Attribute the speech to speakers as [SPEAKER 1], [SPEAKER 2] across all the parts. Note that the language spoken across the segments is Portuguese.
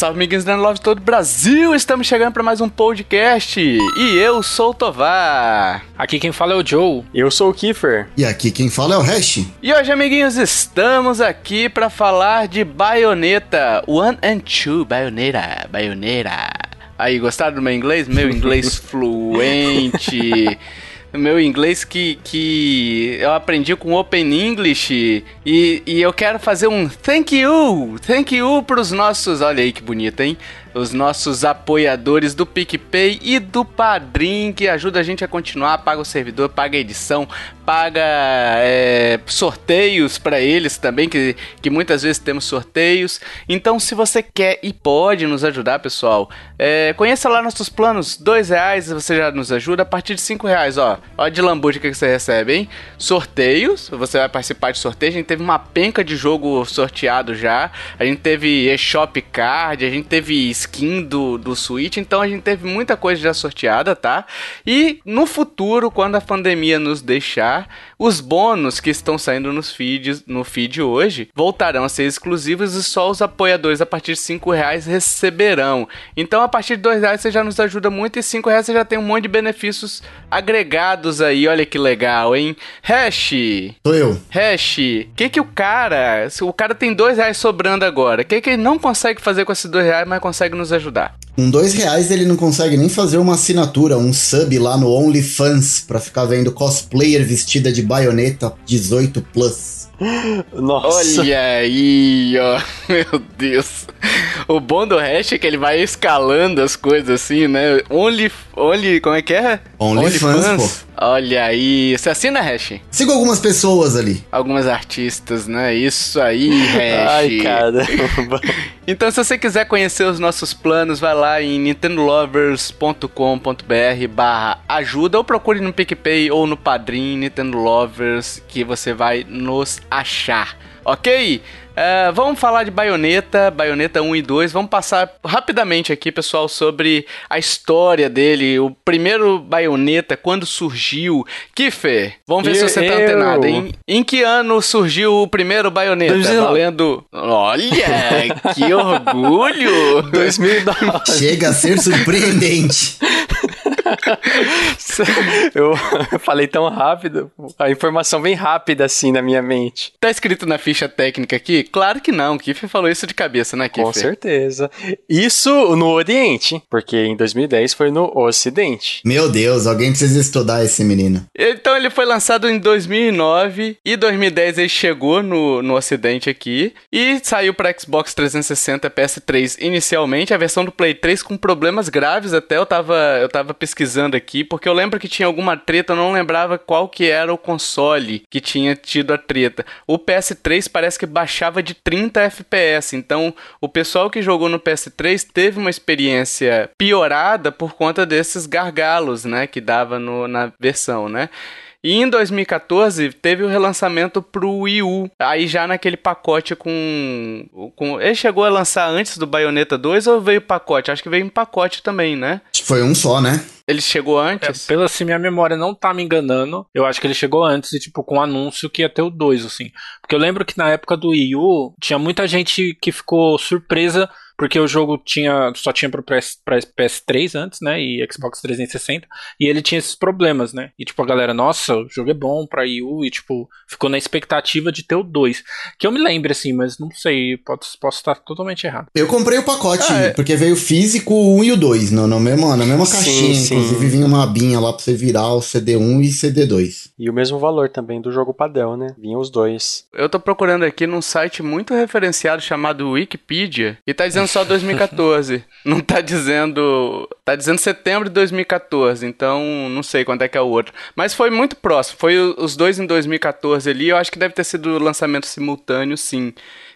[SPEAKER 1] salve, amiguinhos da Love todo o Brasil! Estamos chegando para mais um podcast e eu sou o Tovar.
[SPEAKER 2] Aqui quem fala é o Joe.
[SPEAKER 3] Eu sou o Kiefer.
[SPEAKER 4] E aqui quem fala é o Hash.
[SPEAKER 1] E hoje, amiguinhos, estamos aqui para falar de Bayonetta One and Two. Bayonetta, Bayonetta. Aí, gostaram do meu inglês? Meu inglês fluente. Meu inglês que, que eu aprendi com Open English e, e eu quero fazer um thank you, thank you pros nossos, olha aí que bonito, hein? Os nossos apoiadores do PicPay e do Padrim, que ajuda a gente a continuar, paga o servidor, paga a edição, paga é, sorteios para eles também, que, que muitas vezes temos sorteios. Então, se você quer e pode nos ajudar, pessoal, é, conheça lá nossos planos, dois reais você já nos ajuda, a partir de cinco reais, ó. Ó de lambuja que você recebe, hein? Sorteios, você vai participar de sorteio. A gente teve uma penca de jogo sorteado já. A gente teve eShop Card, a gente teve skin do, do Switch. Então a gente teve muita coisa já sorteada, tá? E no futuro, quando a pandemia nos deixar, os bônus que estão saindo nos feeds, no feed hoje voltarão a ser exclusivos e só os apoiadores a partir de 5 reais receberão. Então a partir de 2 reais você já nos ajuda muito e 5 reais você já tem um monte de benefícios agregados aí. Olha que legal, hein? Hash!
[SPEAKER 4] Sou eu.
[SPEAKER 1] Hash, o que que o cara, o cara tem 2 reais sobrando agora, o que que ele não consegue fazer com esses 2 reais, mas consegue nos ajudar?
[SPEAKER 4] Com dois reais ele não consegue nem fazer uma assinatura, um sub lá no OnlyFans pra ficar vendo cosplayer vestida de baioneta 18 plus.
[SPEAKER 3] Nossa.
[SPEAKER 1] Olha aí, ó. Meu Deus. O bom do hash é que ele vai escalando as coisas assim, né? Only. Only. Como é que é?
[SPEAKER 4] OnlyFans,
[SPEAKER 1] Olha aí. Você assina hash?
[SPEAKER 4] Sigo algumas pessoas ali.
[SPEAKER 1] Algumas artistas, né? Isso aí, hash.
[SPEAKER 3] Ai, caramba.
[SPEAKER 1] Então, se você quiser conhecer os nossos planos, vai lá em nintendolovers.com.br barra ajuda ou procure no PicPay ou no Padrim Nintendo Lovers que você vai nos achar, ok? É, vamos falar de Bayonetta, Bayonetta 1 e 2. Vamos passar rapidamente aqui, pessoal, sobre a história dele. O primeiro Bayonetta, quando surgiu. Kiffer, vamos ver
[SPEAKER 3] E-
[SPEAKER 1] se você tá antenado, hein? Em que ano surgiu o primeiro Bayonetta?
[SPEAKER 3] 2009.
[SPEAKER 1] Valendo. Olha, que orgulho!
[SPEAKER 3] 2009.
[SPEAKER 4] Chega a ser surpreendente.
[SPEAKER 3] Eu falei tão rápido. A informação vem rápida assim na minha mente.
[SPEAKER 1] Tá escrito na ficha técnica aqui? Claro que não. Kiffer falou isso de cabeça, né, Kiffer?
[SPEAKER 3] Com certeza. Isso no Oriente, porque em 2010 foi no Ocidente.
[SPEAKER 4] Meu Deus, alguém precisa estudar esse menino.
[SPEAKER 1] Então ele foi lançado em 2009 e 2010 ele chegou no, no ocidente aqui e saiu para Xbox 360 e PS3 inicialmente, a versão do Play 3 com problemas graves até, eu tava, eu tava pesquisando aqui, porque eu lembro que tinha alguma treta, não lembrava qual que era o console que tinha tido a treta. O PS3 parece que baixava de 30 FPS, então o pessoal que jogou no PS3 teve uma experiência piorada por conta desses gargalos, né, que dava no, na versão, né? E em 2014 teve o relançamento pro Wii U, aí já naquele pacote com, com. Ele chegou a lançar antes do Bayonetta 2 ou veio pacote? Acho que veio em pacote também, né?
[SPEAKER 4] Foi um só, né?
[SPEAKER 1] Ele chegou
[SPEAKER 2] É,
[SPEAKER 1] antes?
[SPEAKER 2] pela se minha memória não tá me enganando, eu acho que ele chegou antes e, tipo, com um anúncio que ia ter o 2, assim. Porque eu lembro que na época do Wii U, tinha muita gente que ficou surpresa porque o jogo tinha só tinha para PS, pra PS3 antes, né, e Xbox 360, e ele tinha esses problemas, né? E tipo a galera, nossa, o jogo é bom para Wii U e tipo, ficou na expectativa de ter o 2. Que eu me lembre assim, mas não sei, posso, posso estar totalmente errado.
[SPEAKER 4] Eu comprei o pacote,
[SPEAKER 1] Ah, é.
[SPEAKER 4] porque veio físico o 1 e o 2, no, no mesmo, na mesma
[SPEAKER 3] Sim,
[SPEAKER 4] caixinha.
[SPEAKER 3] sim.
[SPEAKER 4] Inclusive vinha uma abinha lá pra você virar o CD1 e CD2.
[SPEAKER 3] E o mesmo valor também do jogo padrão, né? Vinham os dois.
[SPEAKER 1] Eu tô procurando aqui num site muito referenciado chamado Wikipedia e tá dizendo só 2014. não tá dizendo. Tá dizendo setembro de 2014, então não sei quando é que é o outro. Mas foi muito próximo. Foi os dois em 2014 ali. Eu acho que deve ter sido lançamento simultâneo, sim.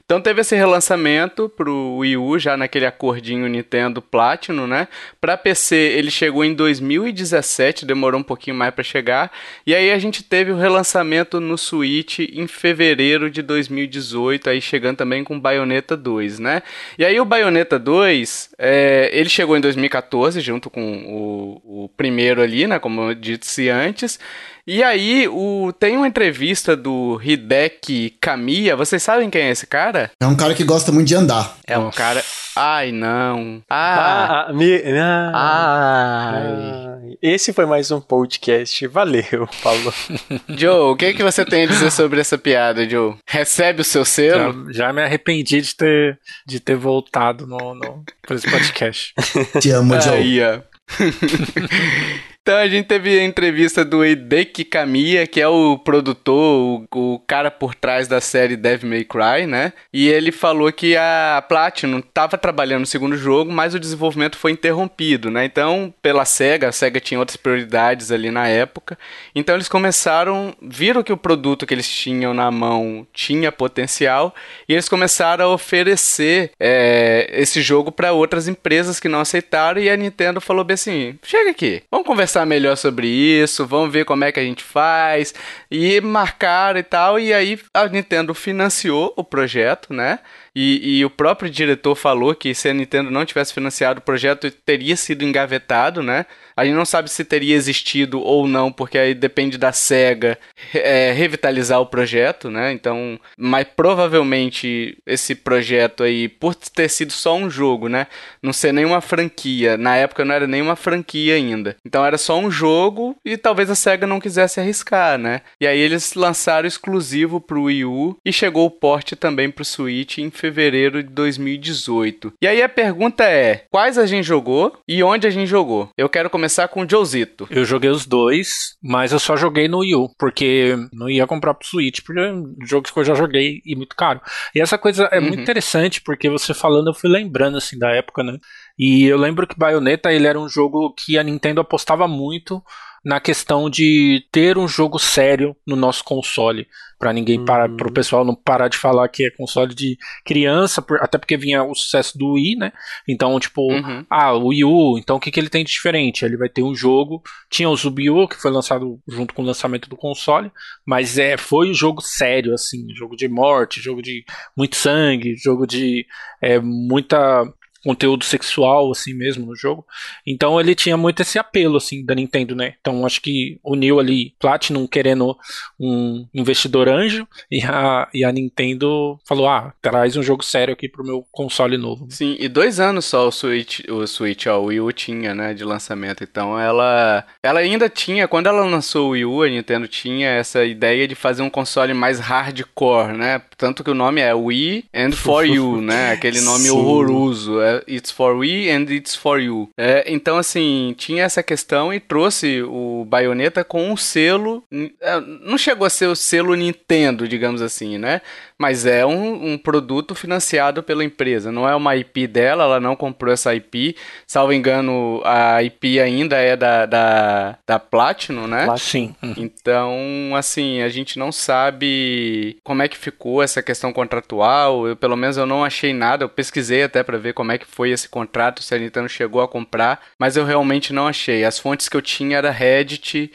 [SPEAKER 1] Então teve esse relançamento pro Wii U, já naquele acordinho Nintendo Platinum, né? Pra PC ele chegou em 2017, demorou um pouquinho mais pra chegar. E aí a gente teve o relançamento no Switch em fevereiro de 2018, aí chegando também com Bayonetta 2, né? E aí o Bayonetta 2, é, ele chegou em 2014, junto com o, o primeiro ali, né? Como eu disse antes. E aí, o, tem uma entrevista do Hideki Kamiya. Vocês sabem quem é esse cara?
[SPEAKER 4] É um cara que gosta muito de andar.
[SPEAKER 1] É um cara. Ai, não. Ah.
[SPEAKER 3] Ah, me... ah,
[SPEAKER 1] Ai.
[SPEAKER 3] ah. Esse foi mais um podcast. Valeu, falou.
[SPEAKER 1] Joe, o que, que você tem a dizer sobre essa piada, Joe? Recebe o seu selo?
[SPEAKER 2] Já, já me arrependi de ter, de ter voltado no, no, pra esse podcast.
[SPEAKER 4] Te amo, Joe.
[SPEAKER 1] Aí, ó. Então a gente teve a entrevista do Hideki Kamiya, que é o produtor, o, o, cara por trás da série Devil May Cry, né? E ele falou que a Platinum estava trabalhando no segundo jogo, mas o desenvolvimento foi interrompido, né? Então, pela SEGA, a SEGA tinha outras prioridades ali na época. Então eles começaram, viram que o produto que eles tinham na mão tinha potencial, e eles começaram a oferecer é, esse jogo para outras empresas que não aceitaram, e a Nintendo falou bem assim, chega aqui, vamos conversar conversar melhor sobre isso, vamos ver como é que a gente faz. E marcaram e tal. E aí a Nintendo financiou o projeto, né? E, e, o próprio diretor falou que se a Nintendo não tivesse financiado o projeto, teria sido engavetado, né? A gente não sabe se teria existido ou não, porque aí depende da SEGA é, revitalizar o projeto, né? Então, mas provavelmente esse projeto aí, por ter sido só um jogo, né? Não ser nenhuma franquia. Na época não era nenhuma franquia ainda. Então era só um jogo e talvez a SEGA não quisesse arriscar, né? E aí eles lançaram exclusivo pro Wii U e chegou o porte também pro Switch em fevereiro de 2018. E aí a pergunta é: quais a gente jogou e onde a gente jogou? Eu quero começar com o Josito.
[SPEAKER 2] Eu joguei os dois, mas eu só joguei no Wii U, porque não ia comprar pro Switch, porque é um jogo que eu já joguei e muito caro. E essa coisa é uhum. muito interessante, porque você falando, eu fui lembrando assim da época, né? E eu lembro que Bayonetta ele era um jogo que a Nintendo apostava muito na questão de ter um jogo sério no nosso console, para ninguém uhum. parar, para o pessoal não parar de falar que é console de criança, por, até porque vinha o sucesso do Wii, né? Então, tipo, uhum. ah, o Wii U, então o que, que ele tem de diferente? Ele vai ter um jogo, tinha o Zubio, que foi lançado junto com o lançamento do console, mas é, foi um jogo sério, assim, jogo de morte, jogo de muito sangue, jogo de é, muita conteúdo sexual, assim mesmo, no jogo. Então ele tinha muito esse apelo, assim, da Nintendo, né? Então acho que uniu ali Platinum querendo um investidor anjo e a, e a Nintendo falou: ah, traz um jogo sério aqui pro meu console novo.
[SPEAKER 1] Sim, e dois anos só o Switch, o Switch, o Wii U tinha, né, de lançamento. Então ela, ela ainda tinha, quando ela lançou o Wii U, a Nintendo tinha essa ideia de fazer um console mais hardcore, né? Tanto que o nome é Wii and For You, né? Aquele nome Sim. horroroso. É It's for We and It's for You. É, então, assim, tinha essa questão e trouxe o Bayonetta com um selo. É, não chegou a ser o selo Nintendo, digamos assim, né? Mas é um, um, produto financiado pela empresa. Não é uma IP dela, ela não comprou essa IP. Salvo engano, a IP ainda é da, da, da Platinum, né?
[SPEAKER 2] Sim.
[SPEAKER 1] Uhum. Então, assim, a gente não sabe como é que ficou essa questão contratual. Eu, pelo menos, eu não achei nada. Eu pesquisei até para ver como é que foi esse contrato, se a Nintendo chegou a comprar, mas eu realmente não achei. As fontes que eu tinha era Reddit,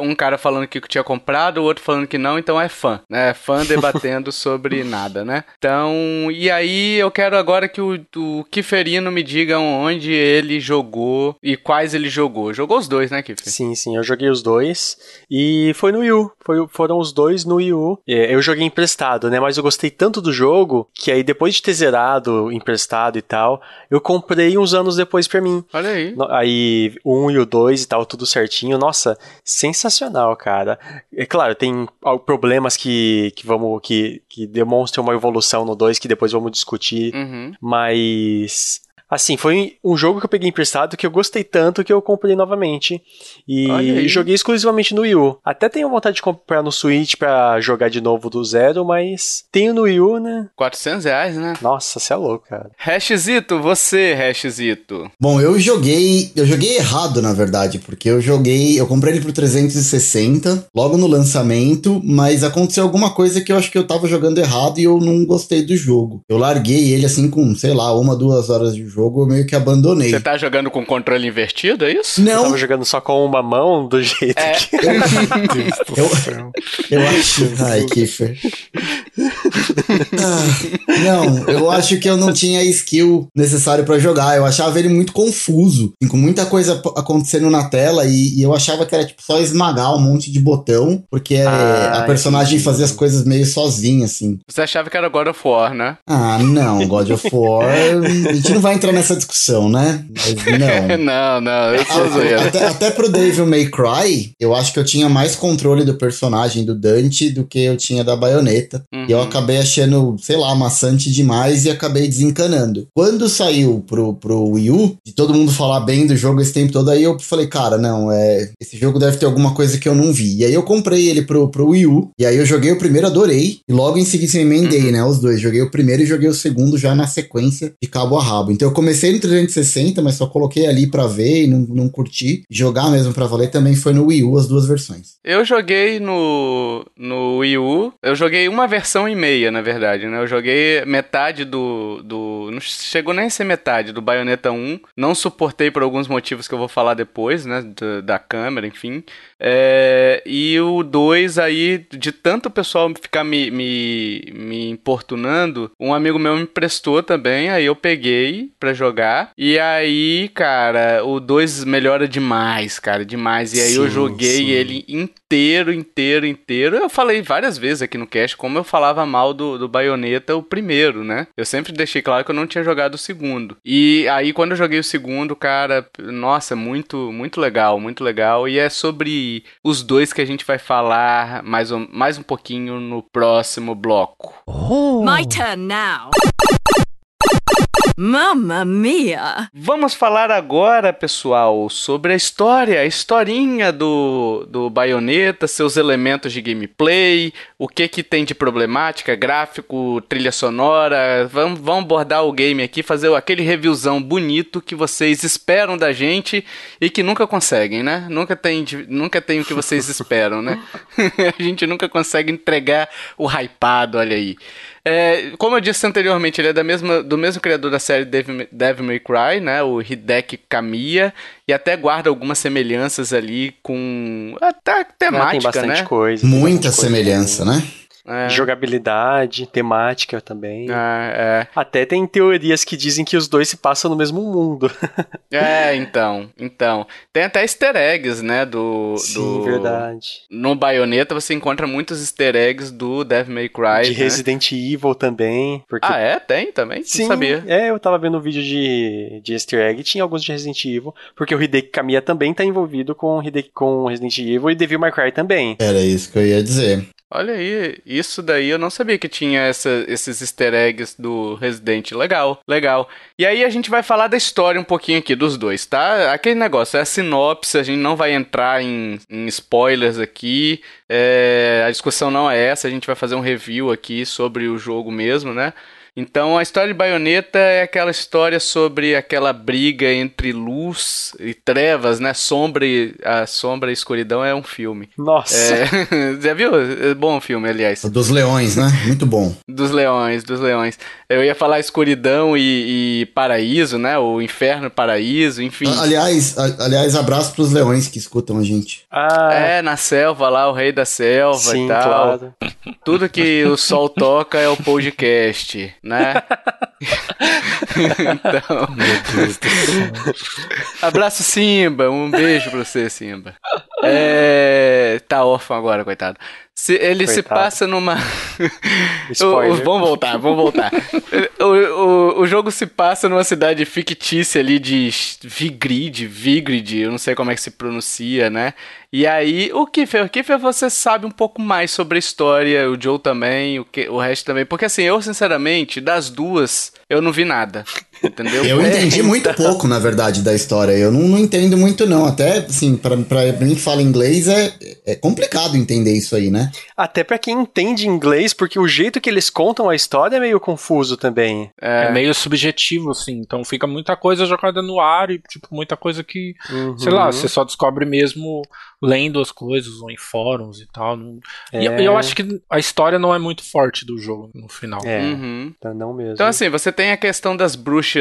[SPEAKER 1] um cara falando que tinha comprado, o outro falando que não, então é fã, né? É fã debatendo sobre nada, né? Então, e aí eu quero agora que o, o Kiferino me diga onde ele jogou e quais ele jogou. Jogou os dois, né, Kifer?
[SPEAKER 3] Sim, sim, eu joguei os dois e foi no Wii U. Foi, foram os dois no Wii U. É, eu joguei emprestado, né? Mas eu gostei tanto do jogo que aí depois de ter zerado emprestado e tal, eu comprei uns anos depois pra mim.
[SPEAKER 1] Olha aí.
[SPEAKER 3] Aí um e o dois e tal, tudo certinho. Nossa, sensacional, cara. É claro, tem problemas que, que vamos que que demonstra uma evolução no 2 que depois vamos discutir.
[SPEAKER 1] Uhum.
[SPEAKER 3] Mas Assim, foi um jogo que eu peguei emprestado que eu gostei tanto que eu comprei novamente. E joguei exclusivamente no Wii U. Até tenho vontade de comprar no Switch pra jogar de novo do zero, mas tenho no Wii U, né?
[SPEAKER 1] 400 reais, né?
[SPEAKER 3] Nossa, você é louco, cara.
[SPEAKER 1] Hashzito, você, Hashzito.
[SPEAKER 4] Bom, eu joguei. Eu joguei errado, na verdade, porque eu joguei. Eu comprei ele por 360, logo no lançamento, mas aconteceu alguma coisa que eu acho que eu tava jogando errado e eu não gostei do jogo. Eu larguei ele assim com, sei lá, uma, duas horas de jogo, eu meio que abandonei.
[SPEAKER 1] Você tá jogando com controle invertido, é isso?
[SPEAKER 4] Não.
[SPEAKER 3] Eu tava jogando só com uma mão, do jeito
[SPEAKER 1] é.
[SPEAKER 3] que...
[SPEAKER 4] eu, eu acho... Ai, Kiffer. Ah, não, eu acho que eu não tinha skill necessário para jogar. Eu achava ele muito confuso, com muita coisa acontecendo na tela e, e, eu achava que era tipo só esmagar um monte de botão, porque ah, a personagem entendi. fazia as coisas meio sozinha, assim.
[SPEAKER 1] Você achava que era God of War, né?
[SPEAKER 4] Ah, não, God of War. a gente não vai entrar nessa discussão, né?
[SPEAKER 1] Mas não. não, não, eu
[SPEAKER 4] até, até pro Devil May Cry, eu acho que eu tinha mais controle do personagem do Dante do que eu tinha da baioneta. Uhum. E eu acabei achando, sei lá, maçante demais e acabei desencanando. Quando saiu pro, pro Wii U, de todo mundo falar bem do jogo esse tempo todo, aí eu falei, cara, não, é. Esse jogo deve ter alguma coisa que eu não vi. E aí eu comprei ele pro, pro Wii U. E aí eu joguei o primeiro, adorei. E logo em seguida me emendei, uhum. né? Os dois. Joguei o primeiro e joguei o segundo já na sequência de cabo a rabo. Então eu comecei no 360, mas só coloquei ali pra ver e não, não curti. Jogar mesmo pra valer também foi no Wii U, as duas versões.
[SPEAKER 1] Eu joguei no, no Wii U. Eu joguei uma versão e meia, na verdade, né? Eu joguei metade do. do não chegou nem a ser metade do Bayonetta 1. Não suportei por alguns motivos que eu vou falar depois, né? Da, da câmera, enfim. É, e o 2 aí, de tanto o pessoal ficar me, me, me importunando, um amigo meu me emprestou também, aí eu peguei pra jogar. E aí, cara, o 2 melhora demais, cara, demais. E aí sim, eu joguei sim. ele inteiro, inteiro, inteiro. Eu falei várias vezes aqui no cast como eu falava mal do, do Bayonetta, o primeiro, né? Eu sempre deixei claro que eu não tinha jogado o segundo. E aí, quando eu joguei o segundo, cara, nossa, muito, muito legal, muito legal. E é sobre os dois que a gente vai falar mais um, mais um pouquinho no próximo bloco.
[SPEAKER 5] Oh. My turn now. Mamma mia!
[SPEAKER 1] Vamos falar agora, pessoal, sobre a história, a historinha do, do Bayonetta, seus elementos de gameplay, o que que tem de problemática, gráfico, trilha sonora. Vamos, vamos abordar o game aqui, fazer aquele reviewzão bonito que vocês esperam da gente e que nunca conseguem, né? Nunca tem, nunca tem o que vocês esperam, né? a gente nunca consegue entregar o hypado, olha aí. É, como eu disse anteriormente, ele é da mesma, do mesmo criador da série Devil, Devil May Cry, né? O Hideki Kamiya. E até guarda algumas semelhanças ali com até temática, ah, tem
[SPEAKER 3] bastante
[SPEAKER 1] né?
[SPEAKER 3] Coisa,
[SPEAKER 4] Muita semelhança, coisa. né?
[SPEAKER 3] É. Jogabilidade, temática também.
[SPEAKER 1] Ah, é.
[SPEAKER 3] Até tem teorias que dizem que os dois se passam no mesmo mundo.
[SPEAKER 1] é, então. Então. Tem até easter eggs, né? Do.
[SPEAKER 3] Sim,
[SPEAKER 1] do...
[SPEAKER 3] verdade.
[SPEAKER 1] No Bayonetta você encontra muitos easter eggs do Devil May Cry.
[SPEAKER 3] De né? Resident Evil também.
[SPEAKER 1] Porque... Ah, é? Tem também?
[SPEAKER 3] Sim,
[SPEAKER 1] Não sabia.
[SPEAKER 3] É, eu tava vendo um vídeo de, de easter egg tinha alguns de Resident Evil. Porque o Hideki Kamiya também tá envolvido com, Hideki, com Resident Evil e Devil May Cry também.
[SPEAKER 4] Era isso que eu ia dizer.
[SPEAKER 1] Olha aí, isso daí eu não sabia que tinha essa, esses easter eggs do Resident. Legal, legal. E aí a gente vai falar da história um pouquinho aqui dos dois, tá? Aquele negócio, é a sinopse, a gente não vai entrar em, em spoilers aqui. É, a discussão não é essa, a gente vai fazer um review aqui sobre o jogo mesmo, né? Então a história de Baioneta é aquela história sobre aquela briga entre luz e trevas, né? Sombra e, a sombra e escuridão é um filme.
[SPEAKER 3] Nossa.
[SPEAKER 1] É, já viu? É bom filme, aliás.
[SPEAKER 4] Dos leões, né? Muito bom.
[SPEAKER 1] dos leões, dos leões. Eu ia falar escuridão e, e paraíso, né? O inferno, paraíso, enfim.
[SPEAKER 4] Aliás, a, aliás, abraço pros leões que escutam a gente.
[SPEAKER 1] Ah. É, na selva lá, o rei da selva Sim, e tal. Claro. Tudo que o sol toca é o podcast né? então. Meu Deus do céu. Abraço, Simba. Um beijo pra você, Simba. É... Tá órfão agora, coitado. Se, ele Coitado. se passa numa. o, vamos voltar, vamos voltar. o, o, o jogo se passa numa cidade fictícia ali de Vigrid, Vigrid, eu não sei como é que se pronuncia, né? E aí, o Kiffer, o Kiffer você sabe um pouco mais sobre a história, o Joe também, o, que, o resto também. Porque assim, eu sinceramente, das duas, eu não vi nada. Entendeu?
[SPEAKER 4] Eu entendi muito pouco, na verdade, da história. Eu não, não entendo muito, não. Até, assim, pra, pra mim que fala inglês, é, é complicado entender isso aí, né?
[SPEAKER 3] Até para quem entende inglês, porque o jeito que eles contam a história é meio confuso também.
[SPEAKER 2] É, é meio subjetivo, assim. Então fica muita coisa jogada no ar e, tipo, muita coisa que, uhum. sei lá, você só descobre mesmo lendo as coisas ou em fóruns e tal. É. E eu acho que a história não é muito forte do jogo no final.
[SPEAKER 3] É, uhum. Então não mesmo.
[SPEAKER 1] Então assim, você tem a questão das bruxas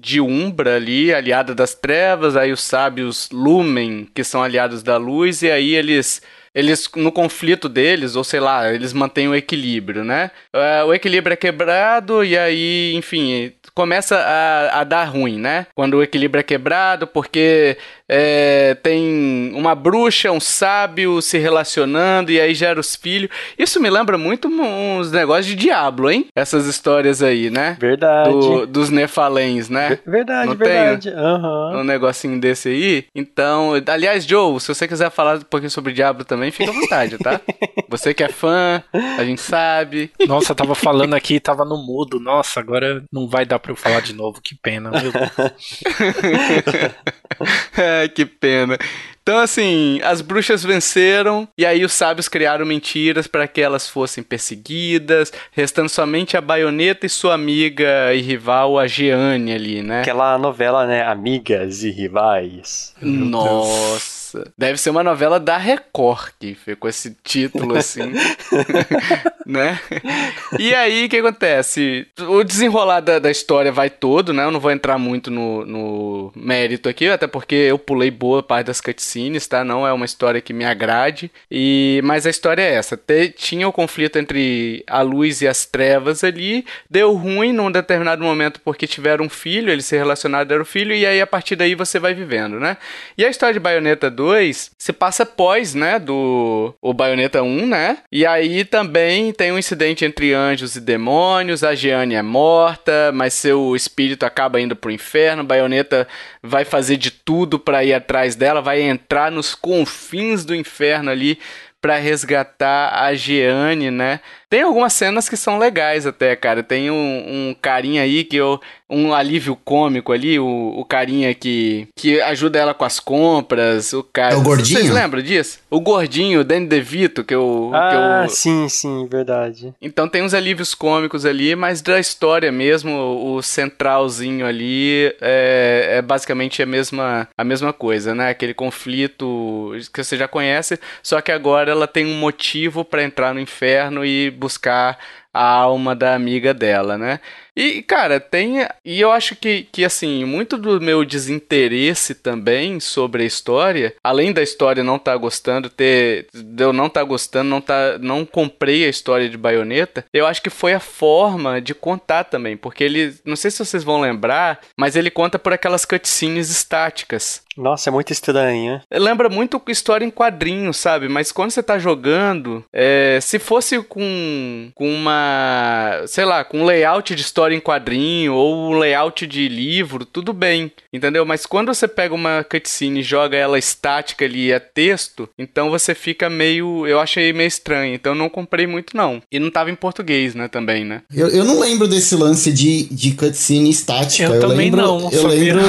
[SPEAKER 1] de Umbra ali, aliada das trevas, aí os sábios Lumen, que são aliados da luz, e aí eles eles, no conflito deles, ou sei lá, eles mantêm o equilíbrio, né? É, o equilíbrio é quebrado e aí, enfim, começa a, a dar ruim, né? Quando o equilíbrio é quebrado, porque é, tem uma bruxa, um sábio se relacionando e aí gera os filhos. Isso me lembra muito uns negócios de Diablo, hein? Essas histórias aí, né?
[SPEAKER 3] Verdade.
[SPEAKER 1] Do, dos Nefalens, né?
[SPEAKER 3] Verdade,
[SPEAKER 1] Não
[SPEAKER 3] verdade. Aham.
[SPEAKER 1] Um negocinho desse aí. Então, aliás, Joe, se você quiser falar um pouquinho sobre Diablo também, fica à vontade, tá? Você que é fã, a gente sabe.
[SPEAKER 2] Nossa, eu tava falando aqui e tava no mudo. Nossa, agora não vai dar pra eu falar de novo. Que pena, meu Deus.
[SPEAKER 1] É, que pena. Então, assim, as bruxas venceram e aí os sábios criaram mentiras para que elas fossem perseguidas, restando somente a baioneta e sua amiga e rival, a Jeanne ali, né?
[SPEAKER 3] Aquela novela, né? Amigas e rivais.
[SPEAKER 1] Nossa. Deve ser uma novela da Record que ficou esse título assim. né? E aí, o que acontece? O desenrolar da, da, história vai todo, né? Eu não vou entrar muito no, no mérito aqui, até porque eu pulei boa parte das cutscenes, tá? Não é uma história que me agrade. E Mas a história é essa. Te, tinha o conflito entre a luz e as trevas ali. Deu ruim num determinado momento porque tiveram um filho, eles se relacionaram, deram filho, e aí a partir daí você vai vivendo, né? E a história de Bayonetta 2 se passa pós, né? Do o Bayonetta 1, né? E aí também tem um incidente entre anjos e demônios, a Jeanne é morta, mas seu espírito acaba indo pro inferno, Bayonetta vai fazer de tudo para ir atrás dela, vai entrar nos confins do inferno ali para resgatar a Jeanne, né? Tem algumas cenas que são legais até, cara. Tem um, um carinha aí que eu. Um alívio cômico ali, o, o carinha que, que ajuda ela com as compras. O cara.
[SPEAKER 4] É o gordinho?
[SPEAKER 1] Vocês lembram disso? O gordinho, o Danny DeVito, que eu.
[SPEAKER 3] Ah,
[SPEAKER 1] que eu...
[SPEAKER 3] sim, sim, verdade.
[SPEAKER 1] Então tem uns alívios cômicos ali, mas da história mesmo, o centralzinho ali é, é basicamente a mesma, a mesma coisa, né? Aquele conflito que você já conhece, só que agora ela tem um motivo para entrar no inferno e buscar a alma da amiga dela, né? E, cara, tem. E eu acho que, que, assim, muito do meu desinteresse também sobre a história, além da história não estar tá gostando, ter. De eu não estar tá gostando, não, tá, não comprei a história de baioneta, eu acho que foi a forma de contar também. Porque ele. Não sei se vocês vão lembrar, mas ele conta por aquelas cutscenes estáticas.
[SPEAKER 3] Nossa, é muito estranho, né?
[SPEAKER 1] Lembra muito história em quadrinhos, sabe? Mas quando você tá jogando, é, se fosse com, com uma. sei lá, com um layout de história em quadrinho ou um layout de livro, tudo bem, entendeu? Mas quando você pega uma cutscene e joga ela estática ali, é texto, então você fica meio. Eu achei meio estranho, então eu não comprei muito não. E não tava em português, né, também, né?
[SPEAKER 4] Eu, eu não lembro desse lance de, de cutscene estática.
[SPEAKER 2] Eu,
[SPEAKER 4] eu
[SPEAKER 2] também
[SPEAKER 4] lembro,
[SPEAKER 2] não.
[SPEAKER 4] Eu lembro,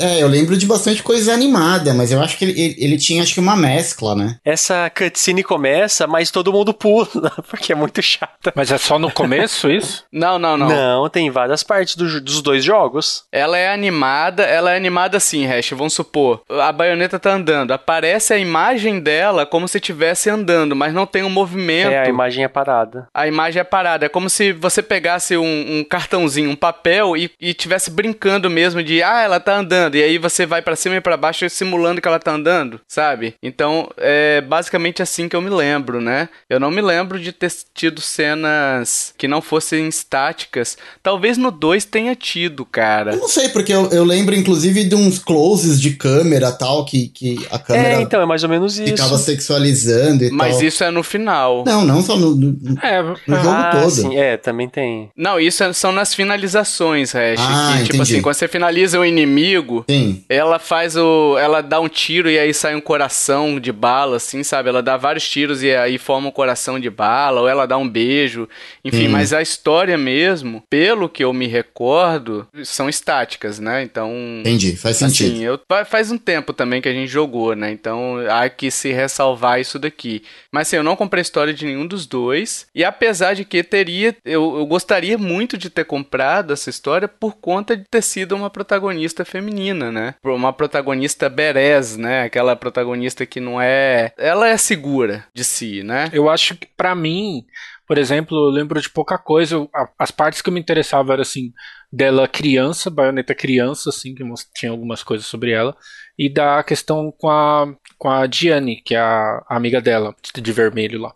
[SPEAKER 4] é, eu lembro de bastante coisa animada, mas eu acho que ele, ele, ele tinha acho que uma mescla, né?
[SPEAKER 3] Essa cutscene começa, mas todo mundo pula, porque é muito chata.
[SPEAKER 2] Mas é só no começo isso?
[SPEAKER 1] Não, não, não.
[SPEAKER 3] Não, tem várias partes do, dos dois jogos.
[SPEAKER 1] Ela é animada, ela é animada assim, Hash, vamos supor. A baioneta tá andando, aparece a imagem dela como se estivesse andando, mas não tem um movimento.
[SPEAKER 3] É, a imagem é parada.
[SPEAKER 1] A imagem é parada. É como se você pegasse um, um cartãozinho, um papel e, e tivesse brincando mesmo de, ah, ela tá andando. E aí você vai para cima e para baixo simulando que ela tá andando, sabe? Então, é basicamente assim que eu me lembro, né? Eu não me lembro de ter tido cenas que não fossem estáticas. Talvez no 2 tenha tido, cara.
[SPEAKER 4] Eu não sei, porque eu, eu lembro inclusive de uns closes de câmera tal, que, que a câmera
[SPEAKER 3] É, então, é mais ou menos isso.
[SPEAKER 4] ficava sexualizando e
[SPEAKER 1] Mas
[SPEAKER 4] tal.
[SPEAKER 1] isso é no final.
[SPEAKER 4] Não, não só no, no,
[SPEAKER 2] É,
[SPEAKER 4] no jogo
[SPEAKER 3] ah,
[SPEAKER 4] todo.
[SPEAKER 3] sim, é, também tem.
[SPEAKER 1] Não, isso é- são nas finalizações, Hash.
[SPEAKER 4] Ah,
[SPEAKER 1] que, tipo
[SPEAKER 4] entendi.
[SPEAKER 1] assim, quando você finaliza o inimigo,
[SPEAKER 4] Sim.
[SPEAKER 1] ela faz o. Ela dá um tiro e aí sai um coração de bala, assim, sabe? Ela dá vários tiros e aí forma um coração de bala, ou ela dá um beijo. Enfim,
[SPEAKER 4] Sim.
[SPEAKER 1] mas a história mesmo, pelo que eu me recordo, são estáticas, né? Então.
[SPEAKER 4] Entendi, faz sentido.
[SPEAKER 1] Assim, eu, fa- faz um tempo também que a gente jogou, né? Então há que se ressalvar isso daqui. Mas assim, eu não comprei história de nenhum dos dois. E apesar de que teria. Eu, eu gostaria muito de ter comprado essa história por conta de ter sido uma protagonista feminina, né? Uma protagonista berés, né? Aquela protagonista que não é. Ela é segura de si, né?
[SPEAKER 2] Eu acho que pra mim Por exemplo, eu lembro de pouca coisa. As partes que me interessavam eram assim, dela criança, baioneta criança, assim, que tinha algumas coisas sobre ela, e da questão com a, com a Diane, que é a, a amiga dela, de vermelho lá.